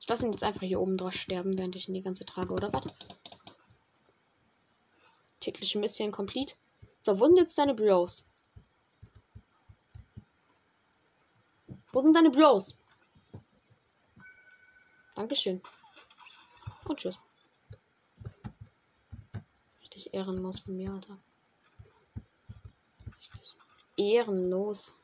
Ich lasse ihn jetzt einfach hier oben drauf sterben, während ich ihn die ganze trage, oder was? Tägliche Mission complete. So, wo sind jetzt deine Bros? Wo sind deine Bros? Dankeschön. Und tschüss. Richtig ehrenlos von mir, Alter. Richtig ehrenlos.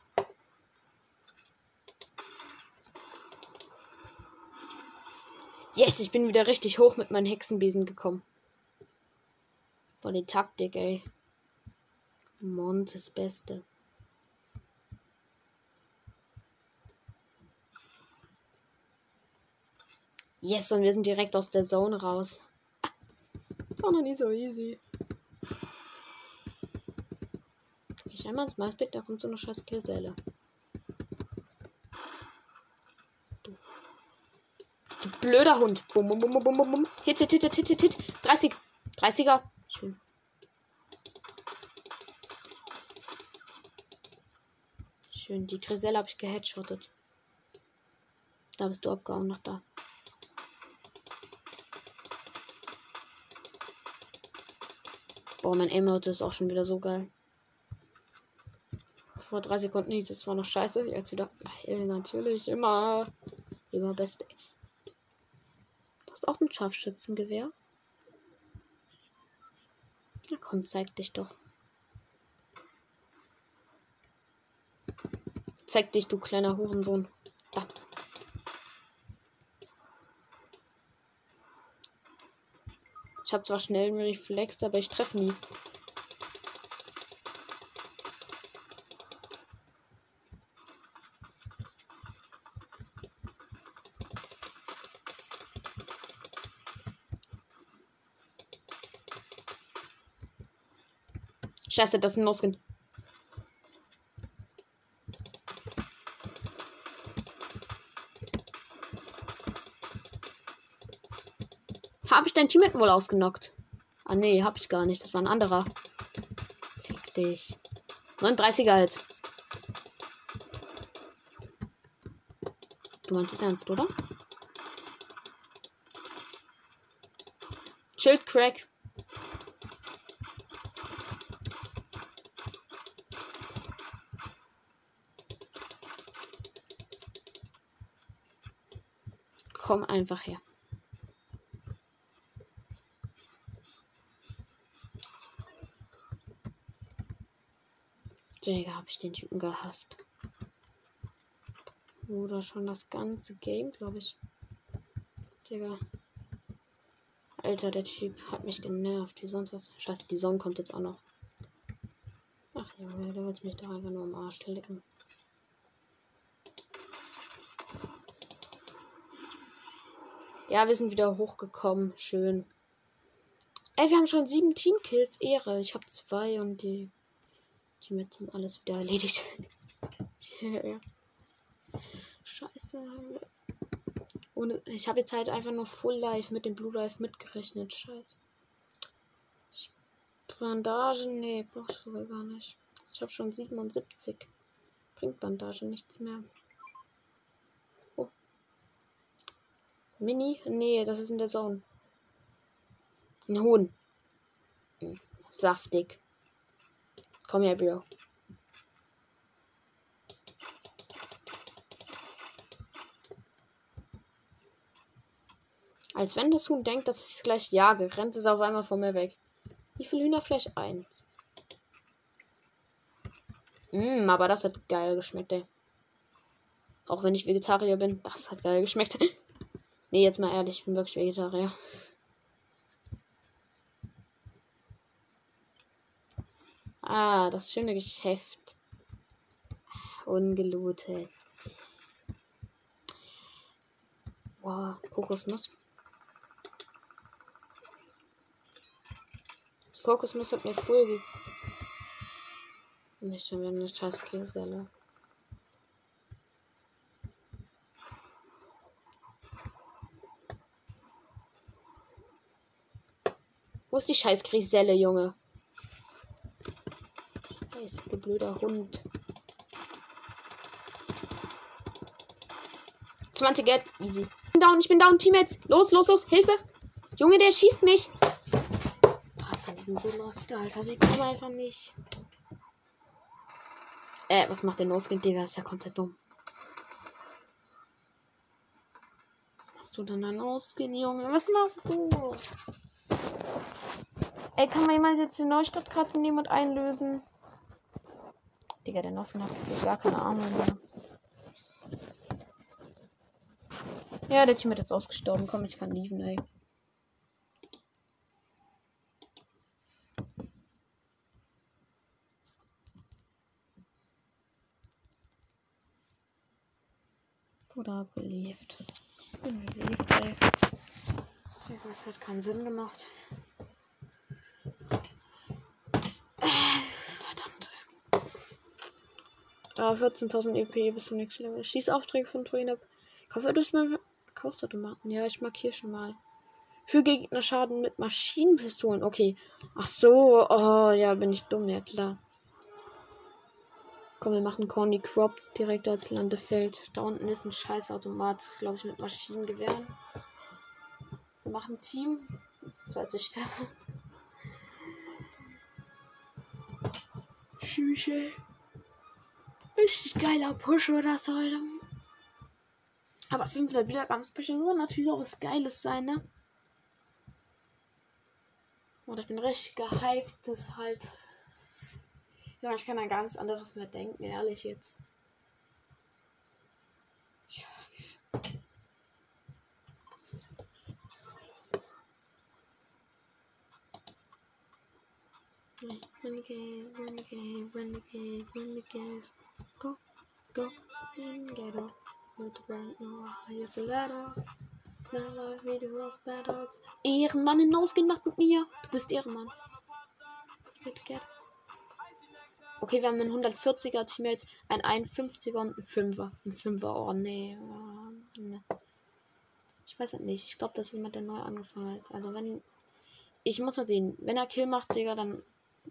Yes, ich bin wieder richtig hoch mit meinen Hexenbesen gekommen. Boah, die Taktik, ey. Mont ist Beste. Yes, und wir sind direkt aus der Zone raus. Das war noch nie so easy. Ich einmal ins Maßbett, da kommt so eine scheiß Geselle. blöder Hund. Bum, bum, bum, bum, bum, bum. Hit, hit, hit, hit, hit, hit. 30. 30er. Schön. Die Griselle habe ich geheadshottet. Da bist du abgehauen, noch da. Boah, mein Emote ist auch schon wieder so geil. Vor drei Sekunden hieß es zwar noch scheiße, jetzt wieder geil, natürlich, immer. Immer beste. Du hast auch ein Scharfschützengewehr? Na komm, zeig dich doch. Zeig dich, du kleiner Hurensohn. Da. Ich habe zwar schnell einen Reflex, aber ich treffe nie. Scheiße, das ist ein No-Skin. Dein Teammate wohl ausgenockt? Ah, nee, hab ich gar nicht. Das war ein anderer. Fick dich. 39er halt. Du meinst es ernst, oder? Schildcrack. Komm einfach her. Digga, habe ich den Typen gehasst. Oder schon das ganze Game, glaube ich. Digga. Alter, der Typ hat mich genervt. Wie sonst was. Scheiße, die Sonne kommt jetzt auch noch. Ach Junge, du willst mich doch einfach nur am Arsch lecken. Ja, wir sind wieder hochgekommen. Schön. Ey, wir haben schon sieben Teamkills. Ehre. Ich habe zwei und die Teammates sind alles wieder erledigt. ja. Scheiße. Und ich habe jetzt halt einfach nur Full Life mit dem Blue Life mitgerechnet. Scheiße. Bandagen? Nee, brauchst du sogar gar nicht. Ich habe schon 77. Bringt Bandagen nichts mehr. Mini? Nee, das ist in der Zone. Ein Huhn. Saftig. Komm her, Bro. Als wenn das Huhn denkt, dass ich es gleich jage, rennt es auf einmal von mir weg. Wie viel Hühnerfleisch? Eins. Mmm, aber das hat geil geschmeckt, ey. Auch wenn ich Vegetarier bin, das hat geil geschmeckt. Nee, jetzt mal ehrlich, ich bin wirklich Vegetarier. Ah, das schöne Geschäft. Ungelootet. Wow, Kokosnuss. Die Kokosnuss hat mir voll ge Nicht schon, haben eine scheiß Käselle. Wo ist die scheiß Griselle, Junge? Scheiß, du blöder Hund. 20 Geld. Easy. Ich bin down, ich bin down, Teammates. Los, los, los. Hilfe. Junge, der schießt mich. Alter, die sind so lost, Alter. Sie kommen einfach nicht. Äh, was macht der No-Skin, Digga? Ist ja komplett dumm. Was machst du denn an No-Skin, Junge? Was machst du? Ey, kann man jemand jetzt die Neustadtkarte nehmen und einlösen? Digga, der Nossen hat gar keine Ahnung mehr. Ja, der Team hat jetzt ausgestorben. Komm, ich kann lieben, ey. Oder beliebt. Ich bin beliebt, ey. Das hat keinen Sinn gemacht. Ja, 14.000 EP bis zum nächsten Level. Schießaufträge von du mal Kaufautomaten. Ja, ich markiere schon mal. Für Gegner Schaden mit Maschinenpistolen. Okay. Ach so. Oh, ja, bin ich dumm. Ja, klar. Komm, wir machen Corny Crops direkt als Landefeld. Da unten ist ein Scheißautomat, glaube ich, mit Maschinengewehren. Wir machen Team. Falls ich sterbe. Richtig, geiler Push oder so heute. Aber 500 Wiedergabenspecial soll natürlich auch was Geiles sein, ne? Und ich bin richtig gehypt, deshalb. Ja, ich kann an ganz anderes mehr denken, ehrlich jetzt. Renegade, renegade, renegade, renegade. Go, go, and get up. The right now, here's a letter. Never read the world's battles. Ehrenmann hinausgehen macht mit mir. Du bist Ehrenmann. Okay, wir haben einen 140er Teammate, ein 51er und ein 5er. Ein 5er, oh nee. Ich weiß es nicht. Ich glaube, das ist jemand, der neu angefangen hat. Also wenn. Ich muss mal sehen. Wenn er Kill macht, Digga, dann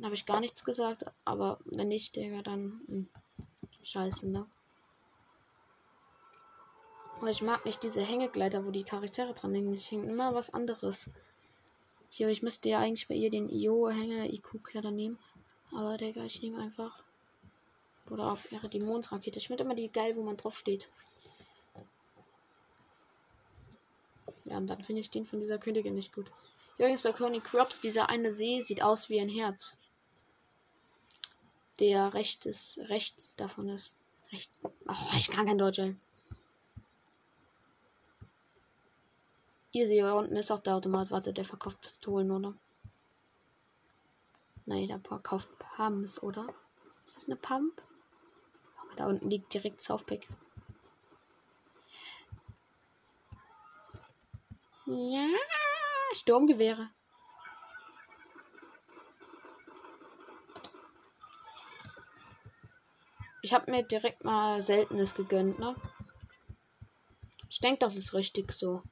habe ich gar nichts gesagt. Aber wenn nicht, Digga, dann. Mh. Scheiße, ne? Und ich mag nicht diese Hängegleiter, wo die Charaktere dran hängen. Ich hänge immer was anderes. Hier, ich müsste ja eigentlich bei ihr den IO-Hänger-IQ-Kleider nehmen. Aber Digga, ich nehme einfach. Oder auf ihre die Mondrakete. Ich finde immer die geil, wo man drauf steht. Ja, und dann finde ich den von dieser Königin nicht gut. Übrigens bei Coney Crops, dieser eine See sieht aus wie ein Herz. Der rechtes, rechts davon ist. Recht. Oh, ich kann kein Deutsch. Ihr seht, da unten ist auch der Automat. Warte, der verkauft Pistolen, oder? Nein, der verkauft Pumps, oder? Ist das eine Pump? Da unten liegt direkt Southpack. Ja, Sturmgewehre. Ich habe mir direkt mal Seltenes gegönnt, ne? Ich denke, das ist richtig so.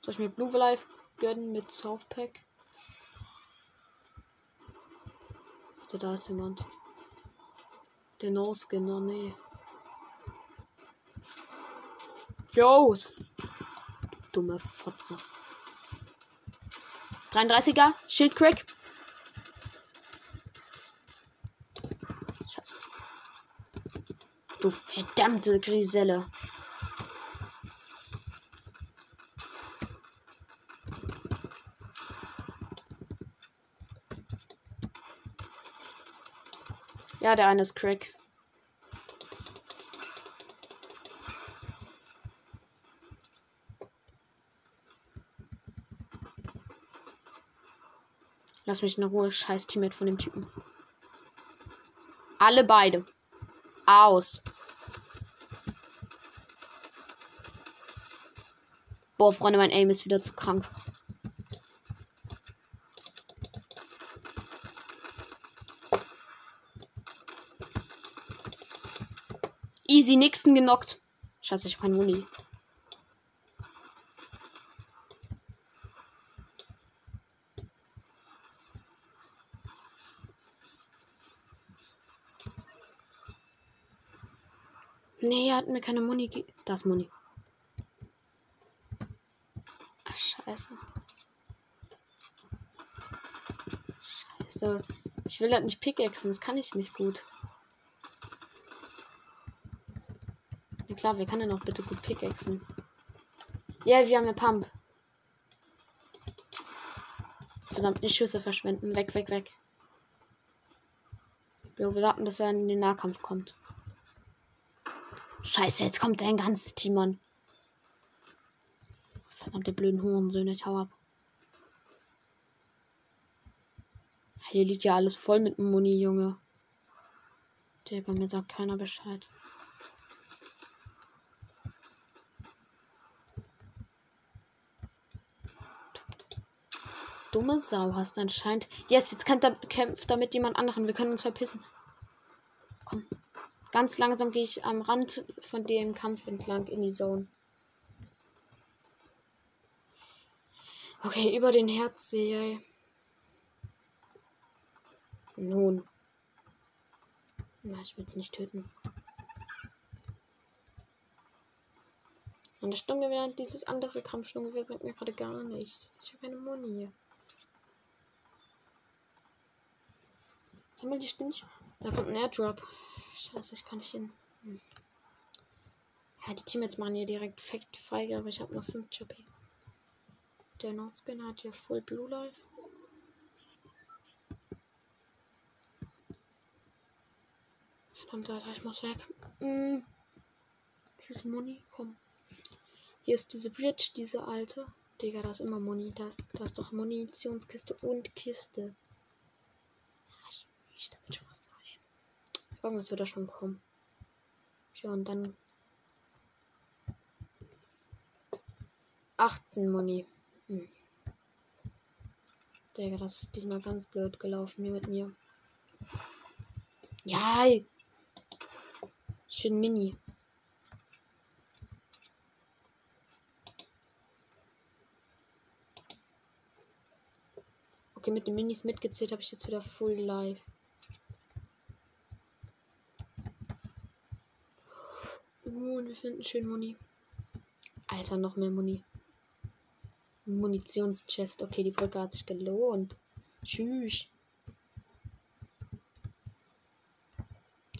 Soll ich mir Blue Life gönnen mit Southpack? Also da ist jemand. Der No-Skinner, nee. Jos! Dumme Fotze. 33er, Schildcrack. Scheiße. Du verdammte Griselle. Ja, der eine ist Crack. Lass mich in Ruhe. Scheiß Teammate von dem Typen. Alle beide. Aus. Boah, Freunde, mein Aim ist wieder zu krank. Easy Nixon genockt. Scheiße, ich hab keinen Muni. Nee, er hat mir keine Muni ge Das Muni. Ach, scheiße. Scheiße. Ich will halt nicht pickaxen, das kann ich nicht gut. klar, wir können ja noch bitte gut pickaxen. Ja, wir haben eine Pump. Verdammt, nicht Schüsse verschwenden. Weg, weg, weg. Jo, wir warten, bis er in den Nahkampf kommt. Scheiße, jetzt kommt ein ganzes Team an. Verdammte blöden Hurensöhne, ich hau ab. Hier liegt ja alles voll mit Muni, Junge. Digga, mir sagt keiner Bescheid. dumme Sau hast anscheinend. Yes, jetzt kämpft damit jemand anderen. Wir können uns verpissen. Komm. Ganz langsam gehe ich am Rand von dem Kampf entlang in die Zone. Okay, über den Herzsee. Nun. Na, ich will es nicht töten. Und das Sturmgewehr, dieses andere Kampfsturmgewehr bringt mir gerade gar nichts. Ich habe keine Muni. Sammel die Stinch. Da kommt ein Airdrop. Scheiße, ich kann nicht hin. Hm. Ja, die Teammates machen hier direkt Fact feige, aber ich habe nur 5 GP. Der No-Skin hat ja Full Blue Life. Verdammt, Alter, ich muss weg. Hier ist Muni, komm. Hier ist diese Bridge, diese alte. Digga, da ist immer Muni. Da ist, da ist doch Munitionskiste und Kiste. Ich, ich damit schon Irgendwas wird da schon kommen. Ja, und dann 18 Muni. Hm. Digga, das ist diesmal ganz blöd gelaufen hier mit mir. Ja. Schön Mini. Okay, mit den Minis mitgezählt habe ich jetzt wieder Full Life. Und wir finden schön Muni. Alter, noch mehr Muni. Munitionschest. Okay, die Brücke hat sich gelohnt. Tschüss.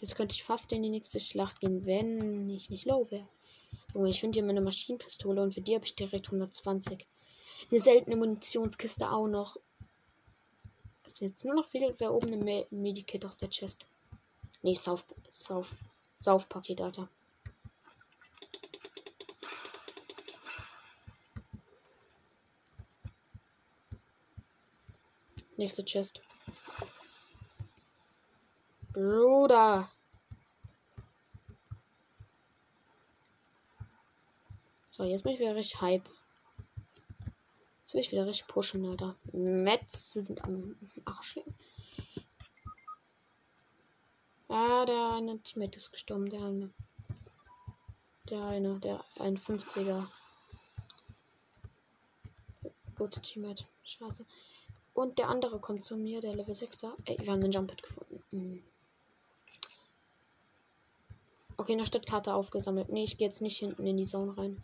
Jetzt könnte ich fast in die nächste Schlacht gehen, wenn ich nicht low wäre. Junge, ich finde hier meine Maschinenpistole und für die habe ich direkt 120. Eine seltene Munitionskiste auch noch. Was jetzt nur noch fehlt, wäre oben eine Medikit aus der Chest. Nee, Sauf, Sauf, Saufpaket, Alter. Nächste Chest. Bruder. So, jetzt bin ich wieder richtig hype. Jetzt will ich wieder richtig pushen, Alter. Metz sind am Arsch. Ah, der eine Teammate ist gestorben. Der eine. Der eine, der ein 50er. Gute Teammate. Scheiße. Und der andere kommt zu mir, der Level 6er. Ey, wir haben den Jump gefunden. Mhm. Okay, eine Stadtkarte aufgesammelt. Nee, ich gehe jetzt nicht hinten in die Zone rein.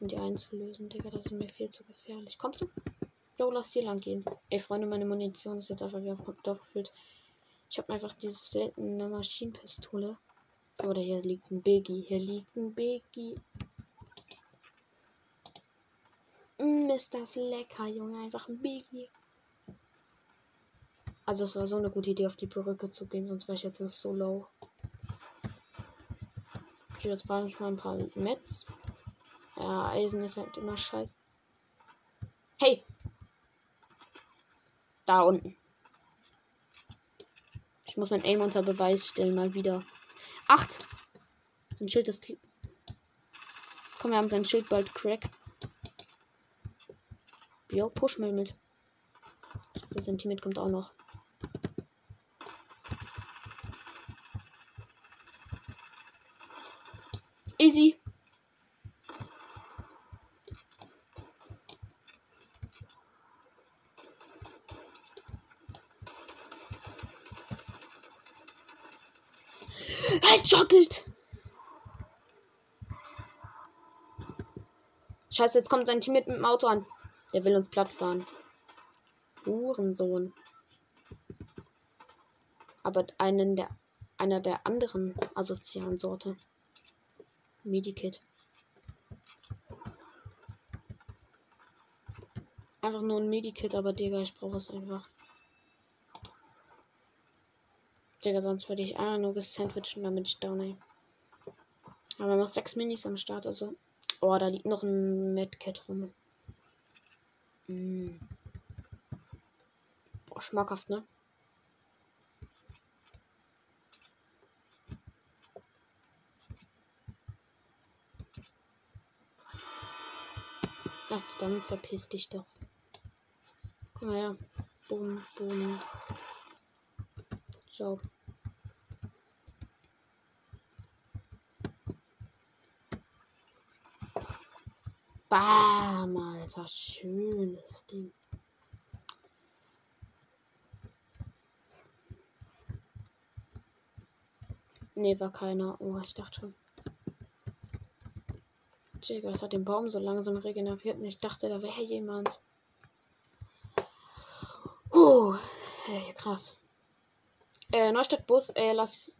Um die einzulösen, Digga. Das ist mir viel zu gefährlich. Kommst du? Jo, lass hier lang gehen. Ey, Freunde, meine Munition ist jetzt einfach wieder Dorf gefüllt. Ich habe einfach diese seltene Maschinenpistole. Oder hier liegt ein Biggie. Hier liegt ein Biggie. Mm, ist das lecker, Junge. Einfach ein Biggie. Also es war so eine gute Idee, auf die Brücke zu gehen, sonst wäre ich jetzt noch so low. Okay, jetzt fahre ich mal ein paar Metz. Ja, Eisen ist halt immer scheiße. Hey! Da unten. Ich muss mein Aim unter Beweis stellen, mal wieder. Acht! Sein Schild ist. Komm, wir haben sein Schild bald crack. Jo, push mit. Das Sentiment kommt auch noch. Easy. Headshottet! Scheiße, jetzt kommt sein Team mit dem Auto an. Der will uns platt fahren. Hurensohn. Aber einen der, einer der anderen asozialen Sorte. Medikit. Einfach nur ein Medikit, aber Digga, ich brauche es einfach. Digga, sonst würde ich einfach nur gesandwichen, damit ich down ey. Aber noch sechs Minis am Start, also. Oh, da liegt noch ein Medkit rum. Mm. Boah, schmackhaft, ne? Ach, verdammt, verpiss dich doch. Komm her. Boom, boom. Ciao. Bam, Alter. Schönes Ding. Nee, war keiner. Oh, ich dachte schon. Digga, es hat den Baum so langsam regeneriert und ich dachte, da wäre jemand. Huh. Hey, krass. Äh, Neustadtbus, äh, lass.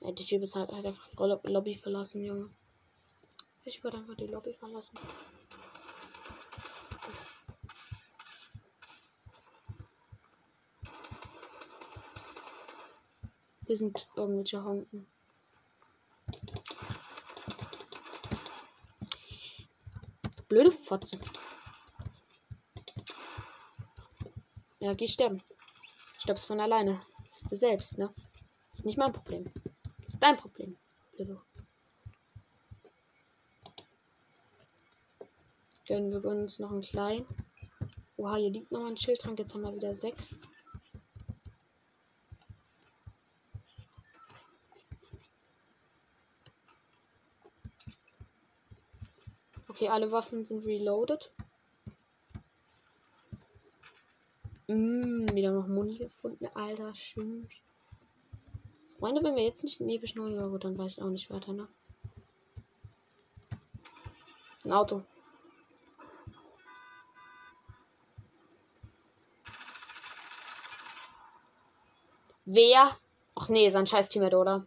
Äh, die Typ ist halt, halt einfach Lobby verlassen, Junge. Ich würde einfach die Lobby verlassen. Wir sind irgendwelche Honken. Blöde Fotze. Ja, geh sterben. Stirbst von alleine. Das ist du selbst, ne? Das ist nicht mein Problem. Das ist dein Problem. Blöde. Gönnen wir uns noch einen kleinen. Oha, hier liegt noch ein Schildtrank. Jetzt haben wir wieder sechs. Okay, alle Waffen sind reloaded. Mm, wieder noch Muni gefunden. Alter, schön. Freunde, wenn wir jetzt nicht in episch 9 Euro, dann weiß ich auch nicht weiter, ne? Ein Auto. Wer? Ach nee, sein scheiß Teammate, oder?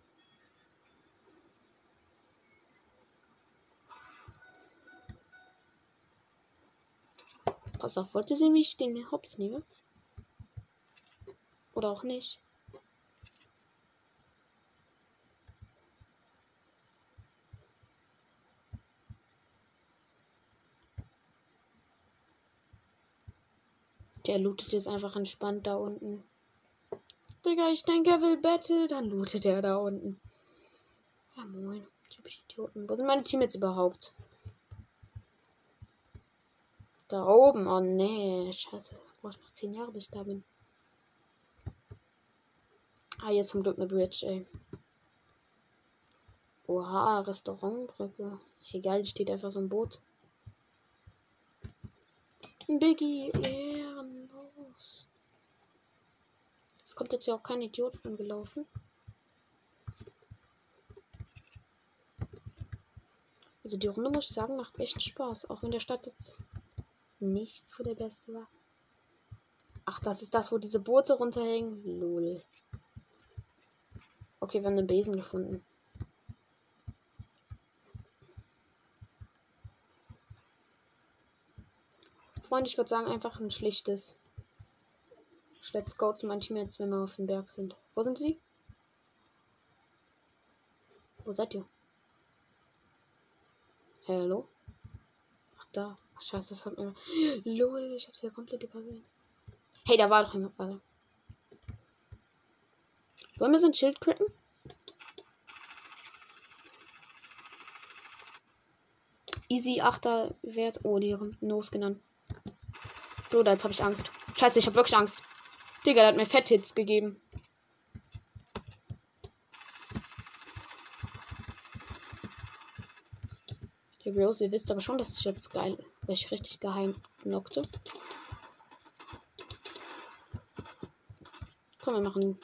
Pass auf, wollte sie mich den Hops nehmen? Oder auch nicht? Der lootet jetzt einfach entspannt da unten. Digga, ich denke, er will Battle. Dann lootet er da unten. Ja, moin. Typisch Idioten. Wo sind meine Teammates überhaupt? Da oben. Oh nee. Scheiße. Ich noch 10 Jahre, bis ich da bin. Ah, jetzt zum Glück eine Bridge, ey. Oha, Restaurantbrücke. Egal, steht einfach so ein Boot. Biggie, ehrenlos. Es kommt jetzt ja auch kein Idiot angelaufen. Also die Runde muss ich sagen, macht echt Spaß. Auch wenn der Stadt jetzt nicht so der beste war. Ach, das ist das, wo diese Boote runterhängen. Lol. Okay, wir haben einen Besen gefunden. Freund, ich würde sagen, einfach ein schlichtes. Let's go zu meinen Teammates, wenn wir auf dem Berg sind. Wo sind sie? Wo seid ihr? Hallo? Da. Scheiße, das hat mir. Lol, ich hab's ja komplett übersehen. Hey, da war doch jemand. Warte. Wollen wir so ein Schild critten? Easy 8er Wert. Oh, die haben Nose genannt. Bruder, jetzt habe ich Angst. Scheiße, ich habe wirklich Angst. Digga, der hat mir Fetthits gegeben. Bros, ihr wisst aber schon, dass ich jetzt geil, weil ich richtig geheim knockte. Komm, wir machen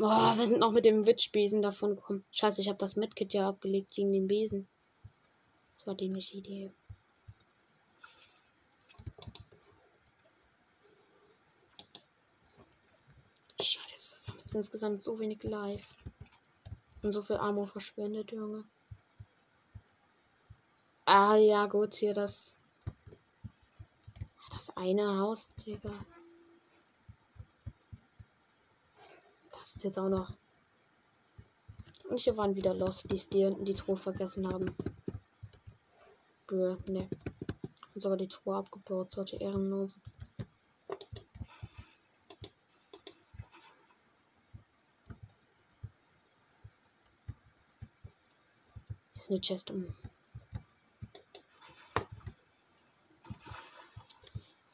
Boah, wir sind noch mit dem Witchbesen davon gekommen. Scheiße, ich habe das Medkit ja abgelegt gegen den Besen. Das war dämliche Idee. Scheiße, wir haben jetzt insgesamt so wenig Live. Und so viel Armor verschwendet, Junge. Ah ja, gut, hier das. Das eine Haus, Digga. Das ist jetzt auch noch. Und hier waren wieder Losties, die hinten die Truhe vergessen haben. Bö, ne. Uns aber die Truhe abgebaut, solche Ehrenlosen. Eine Chest um.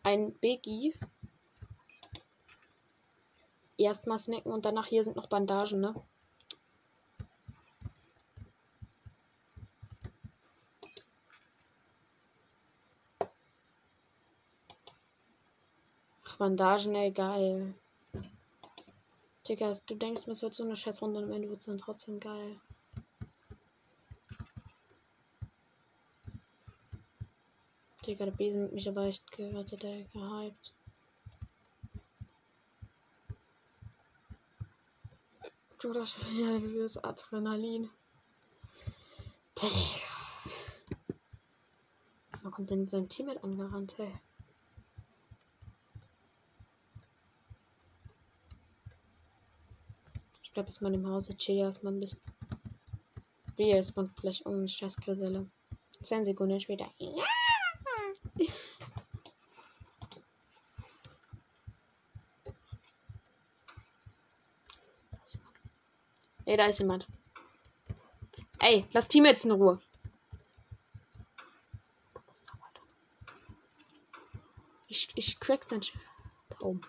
Ein Biggie erstmal snacken und danach hier sind noch Bandagen, ne? Ach, Bandagen, ey, geil. Digga, du denkst, es wird so eine Scheißrunde und am Ende wird es dann trotzdem geil. Digga, der Besen hat mich aber echt gerettet, der gehypt. Du das ja, das Adrenalin. Digga. Wo kommt denn sein Team mit angerannt, hey? Ich bleib jetzt mal im Hause, chill erstmal ein bisschen. Wie ist man gleich um scheiß Griselle. Zehn Sekunden später. Ja! Ey, da ist jemand. Ey, lass Teammates in Ruhe. Ich, ich crack sein Traum.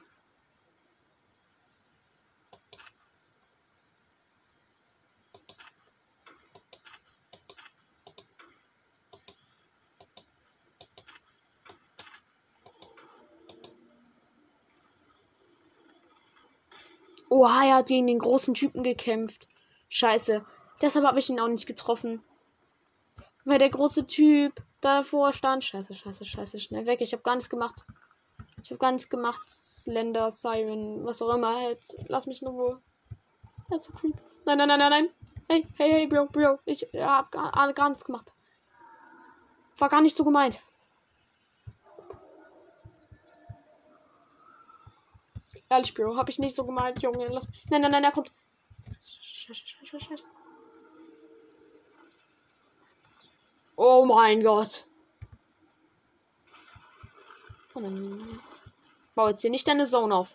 Oha, er hat gegen den großen Typen gekämpft. Scheiße. Deshalb habe ich ihn auch nicht getroffen. Weil der große Typ davor stand. Scheiße, scheiße, scheiße. Schnell weg. Ich habe gar nichts gemacht. Ich habe gar nichts gemacht. Slender, Siren, was auch immer. Halt. Lass mich in Ruhe. Das ist so creep. Nein, nein, nein, nein, nein. Hey, hey, hey, Bro, Bro. Ich habe gar, gar nichts gemacht. War gar nicht so gemeint. Ehrlich, Bro, hab ich nicht so gemeint, Junge. Lass... Nein, nein, nein, er kommt. Oh mein Gott. Oh nein. Bau jetzt hier nicht deine Zone auf.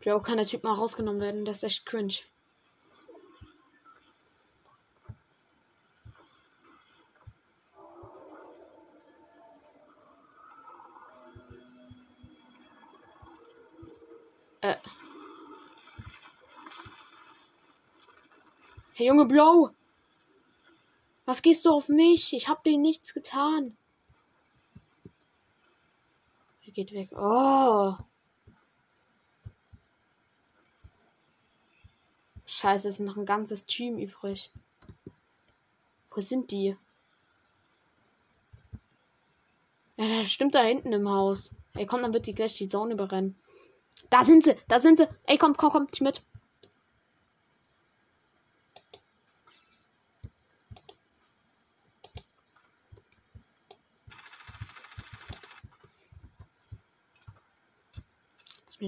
Bro, kann der Typ mal rausgenommen werden? Das ist echt cringe. Junge Bro! Was gehst du auf mich? Ich hab dir nichts getan. Er geht weg. Oh. Scheiße, es ist noch ein ganzes Team übrig. Wo sind die? Ja, das stimmt da hinten im Haus. Ey, komm, dann wird die gleich die Zone überrennen. Da sind sie, da sind sie. Ey, kommt, komm, kommt mit.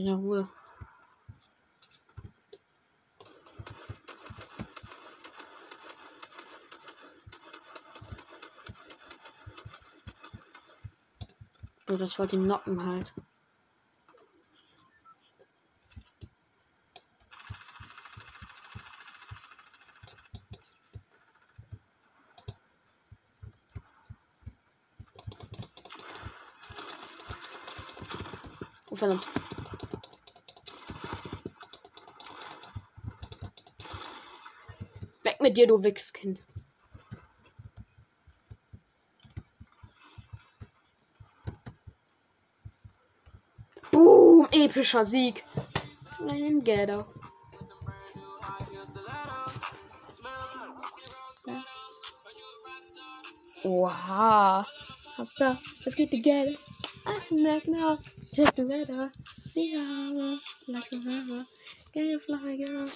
In Ruhe. So, das wollte ihn knocken halt. Oh, verdammt. Mit dir, du Wichskind. Boom, epischer Sieg. Nein, Ghetto. Oha. Da. Es geht together. I snack now. Check the weather. See how like a river. Can you fly, girl?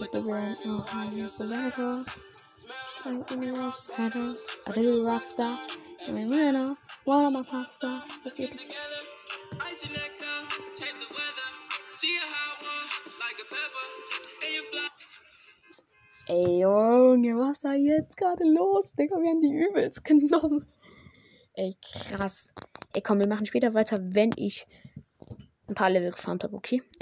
With the red and high as the battle. I'm in the petals. I do rock star. I'm in winner. One of my pop star. Let's get it. Ey, Junge, was war jetzt gerade los? Digga, wir haben die übelst genommen. Ey, krass. Ey, komm, wir machen später weiter, wenn ich ein paar Level gefarmt habe, okay?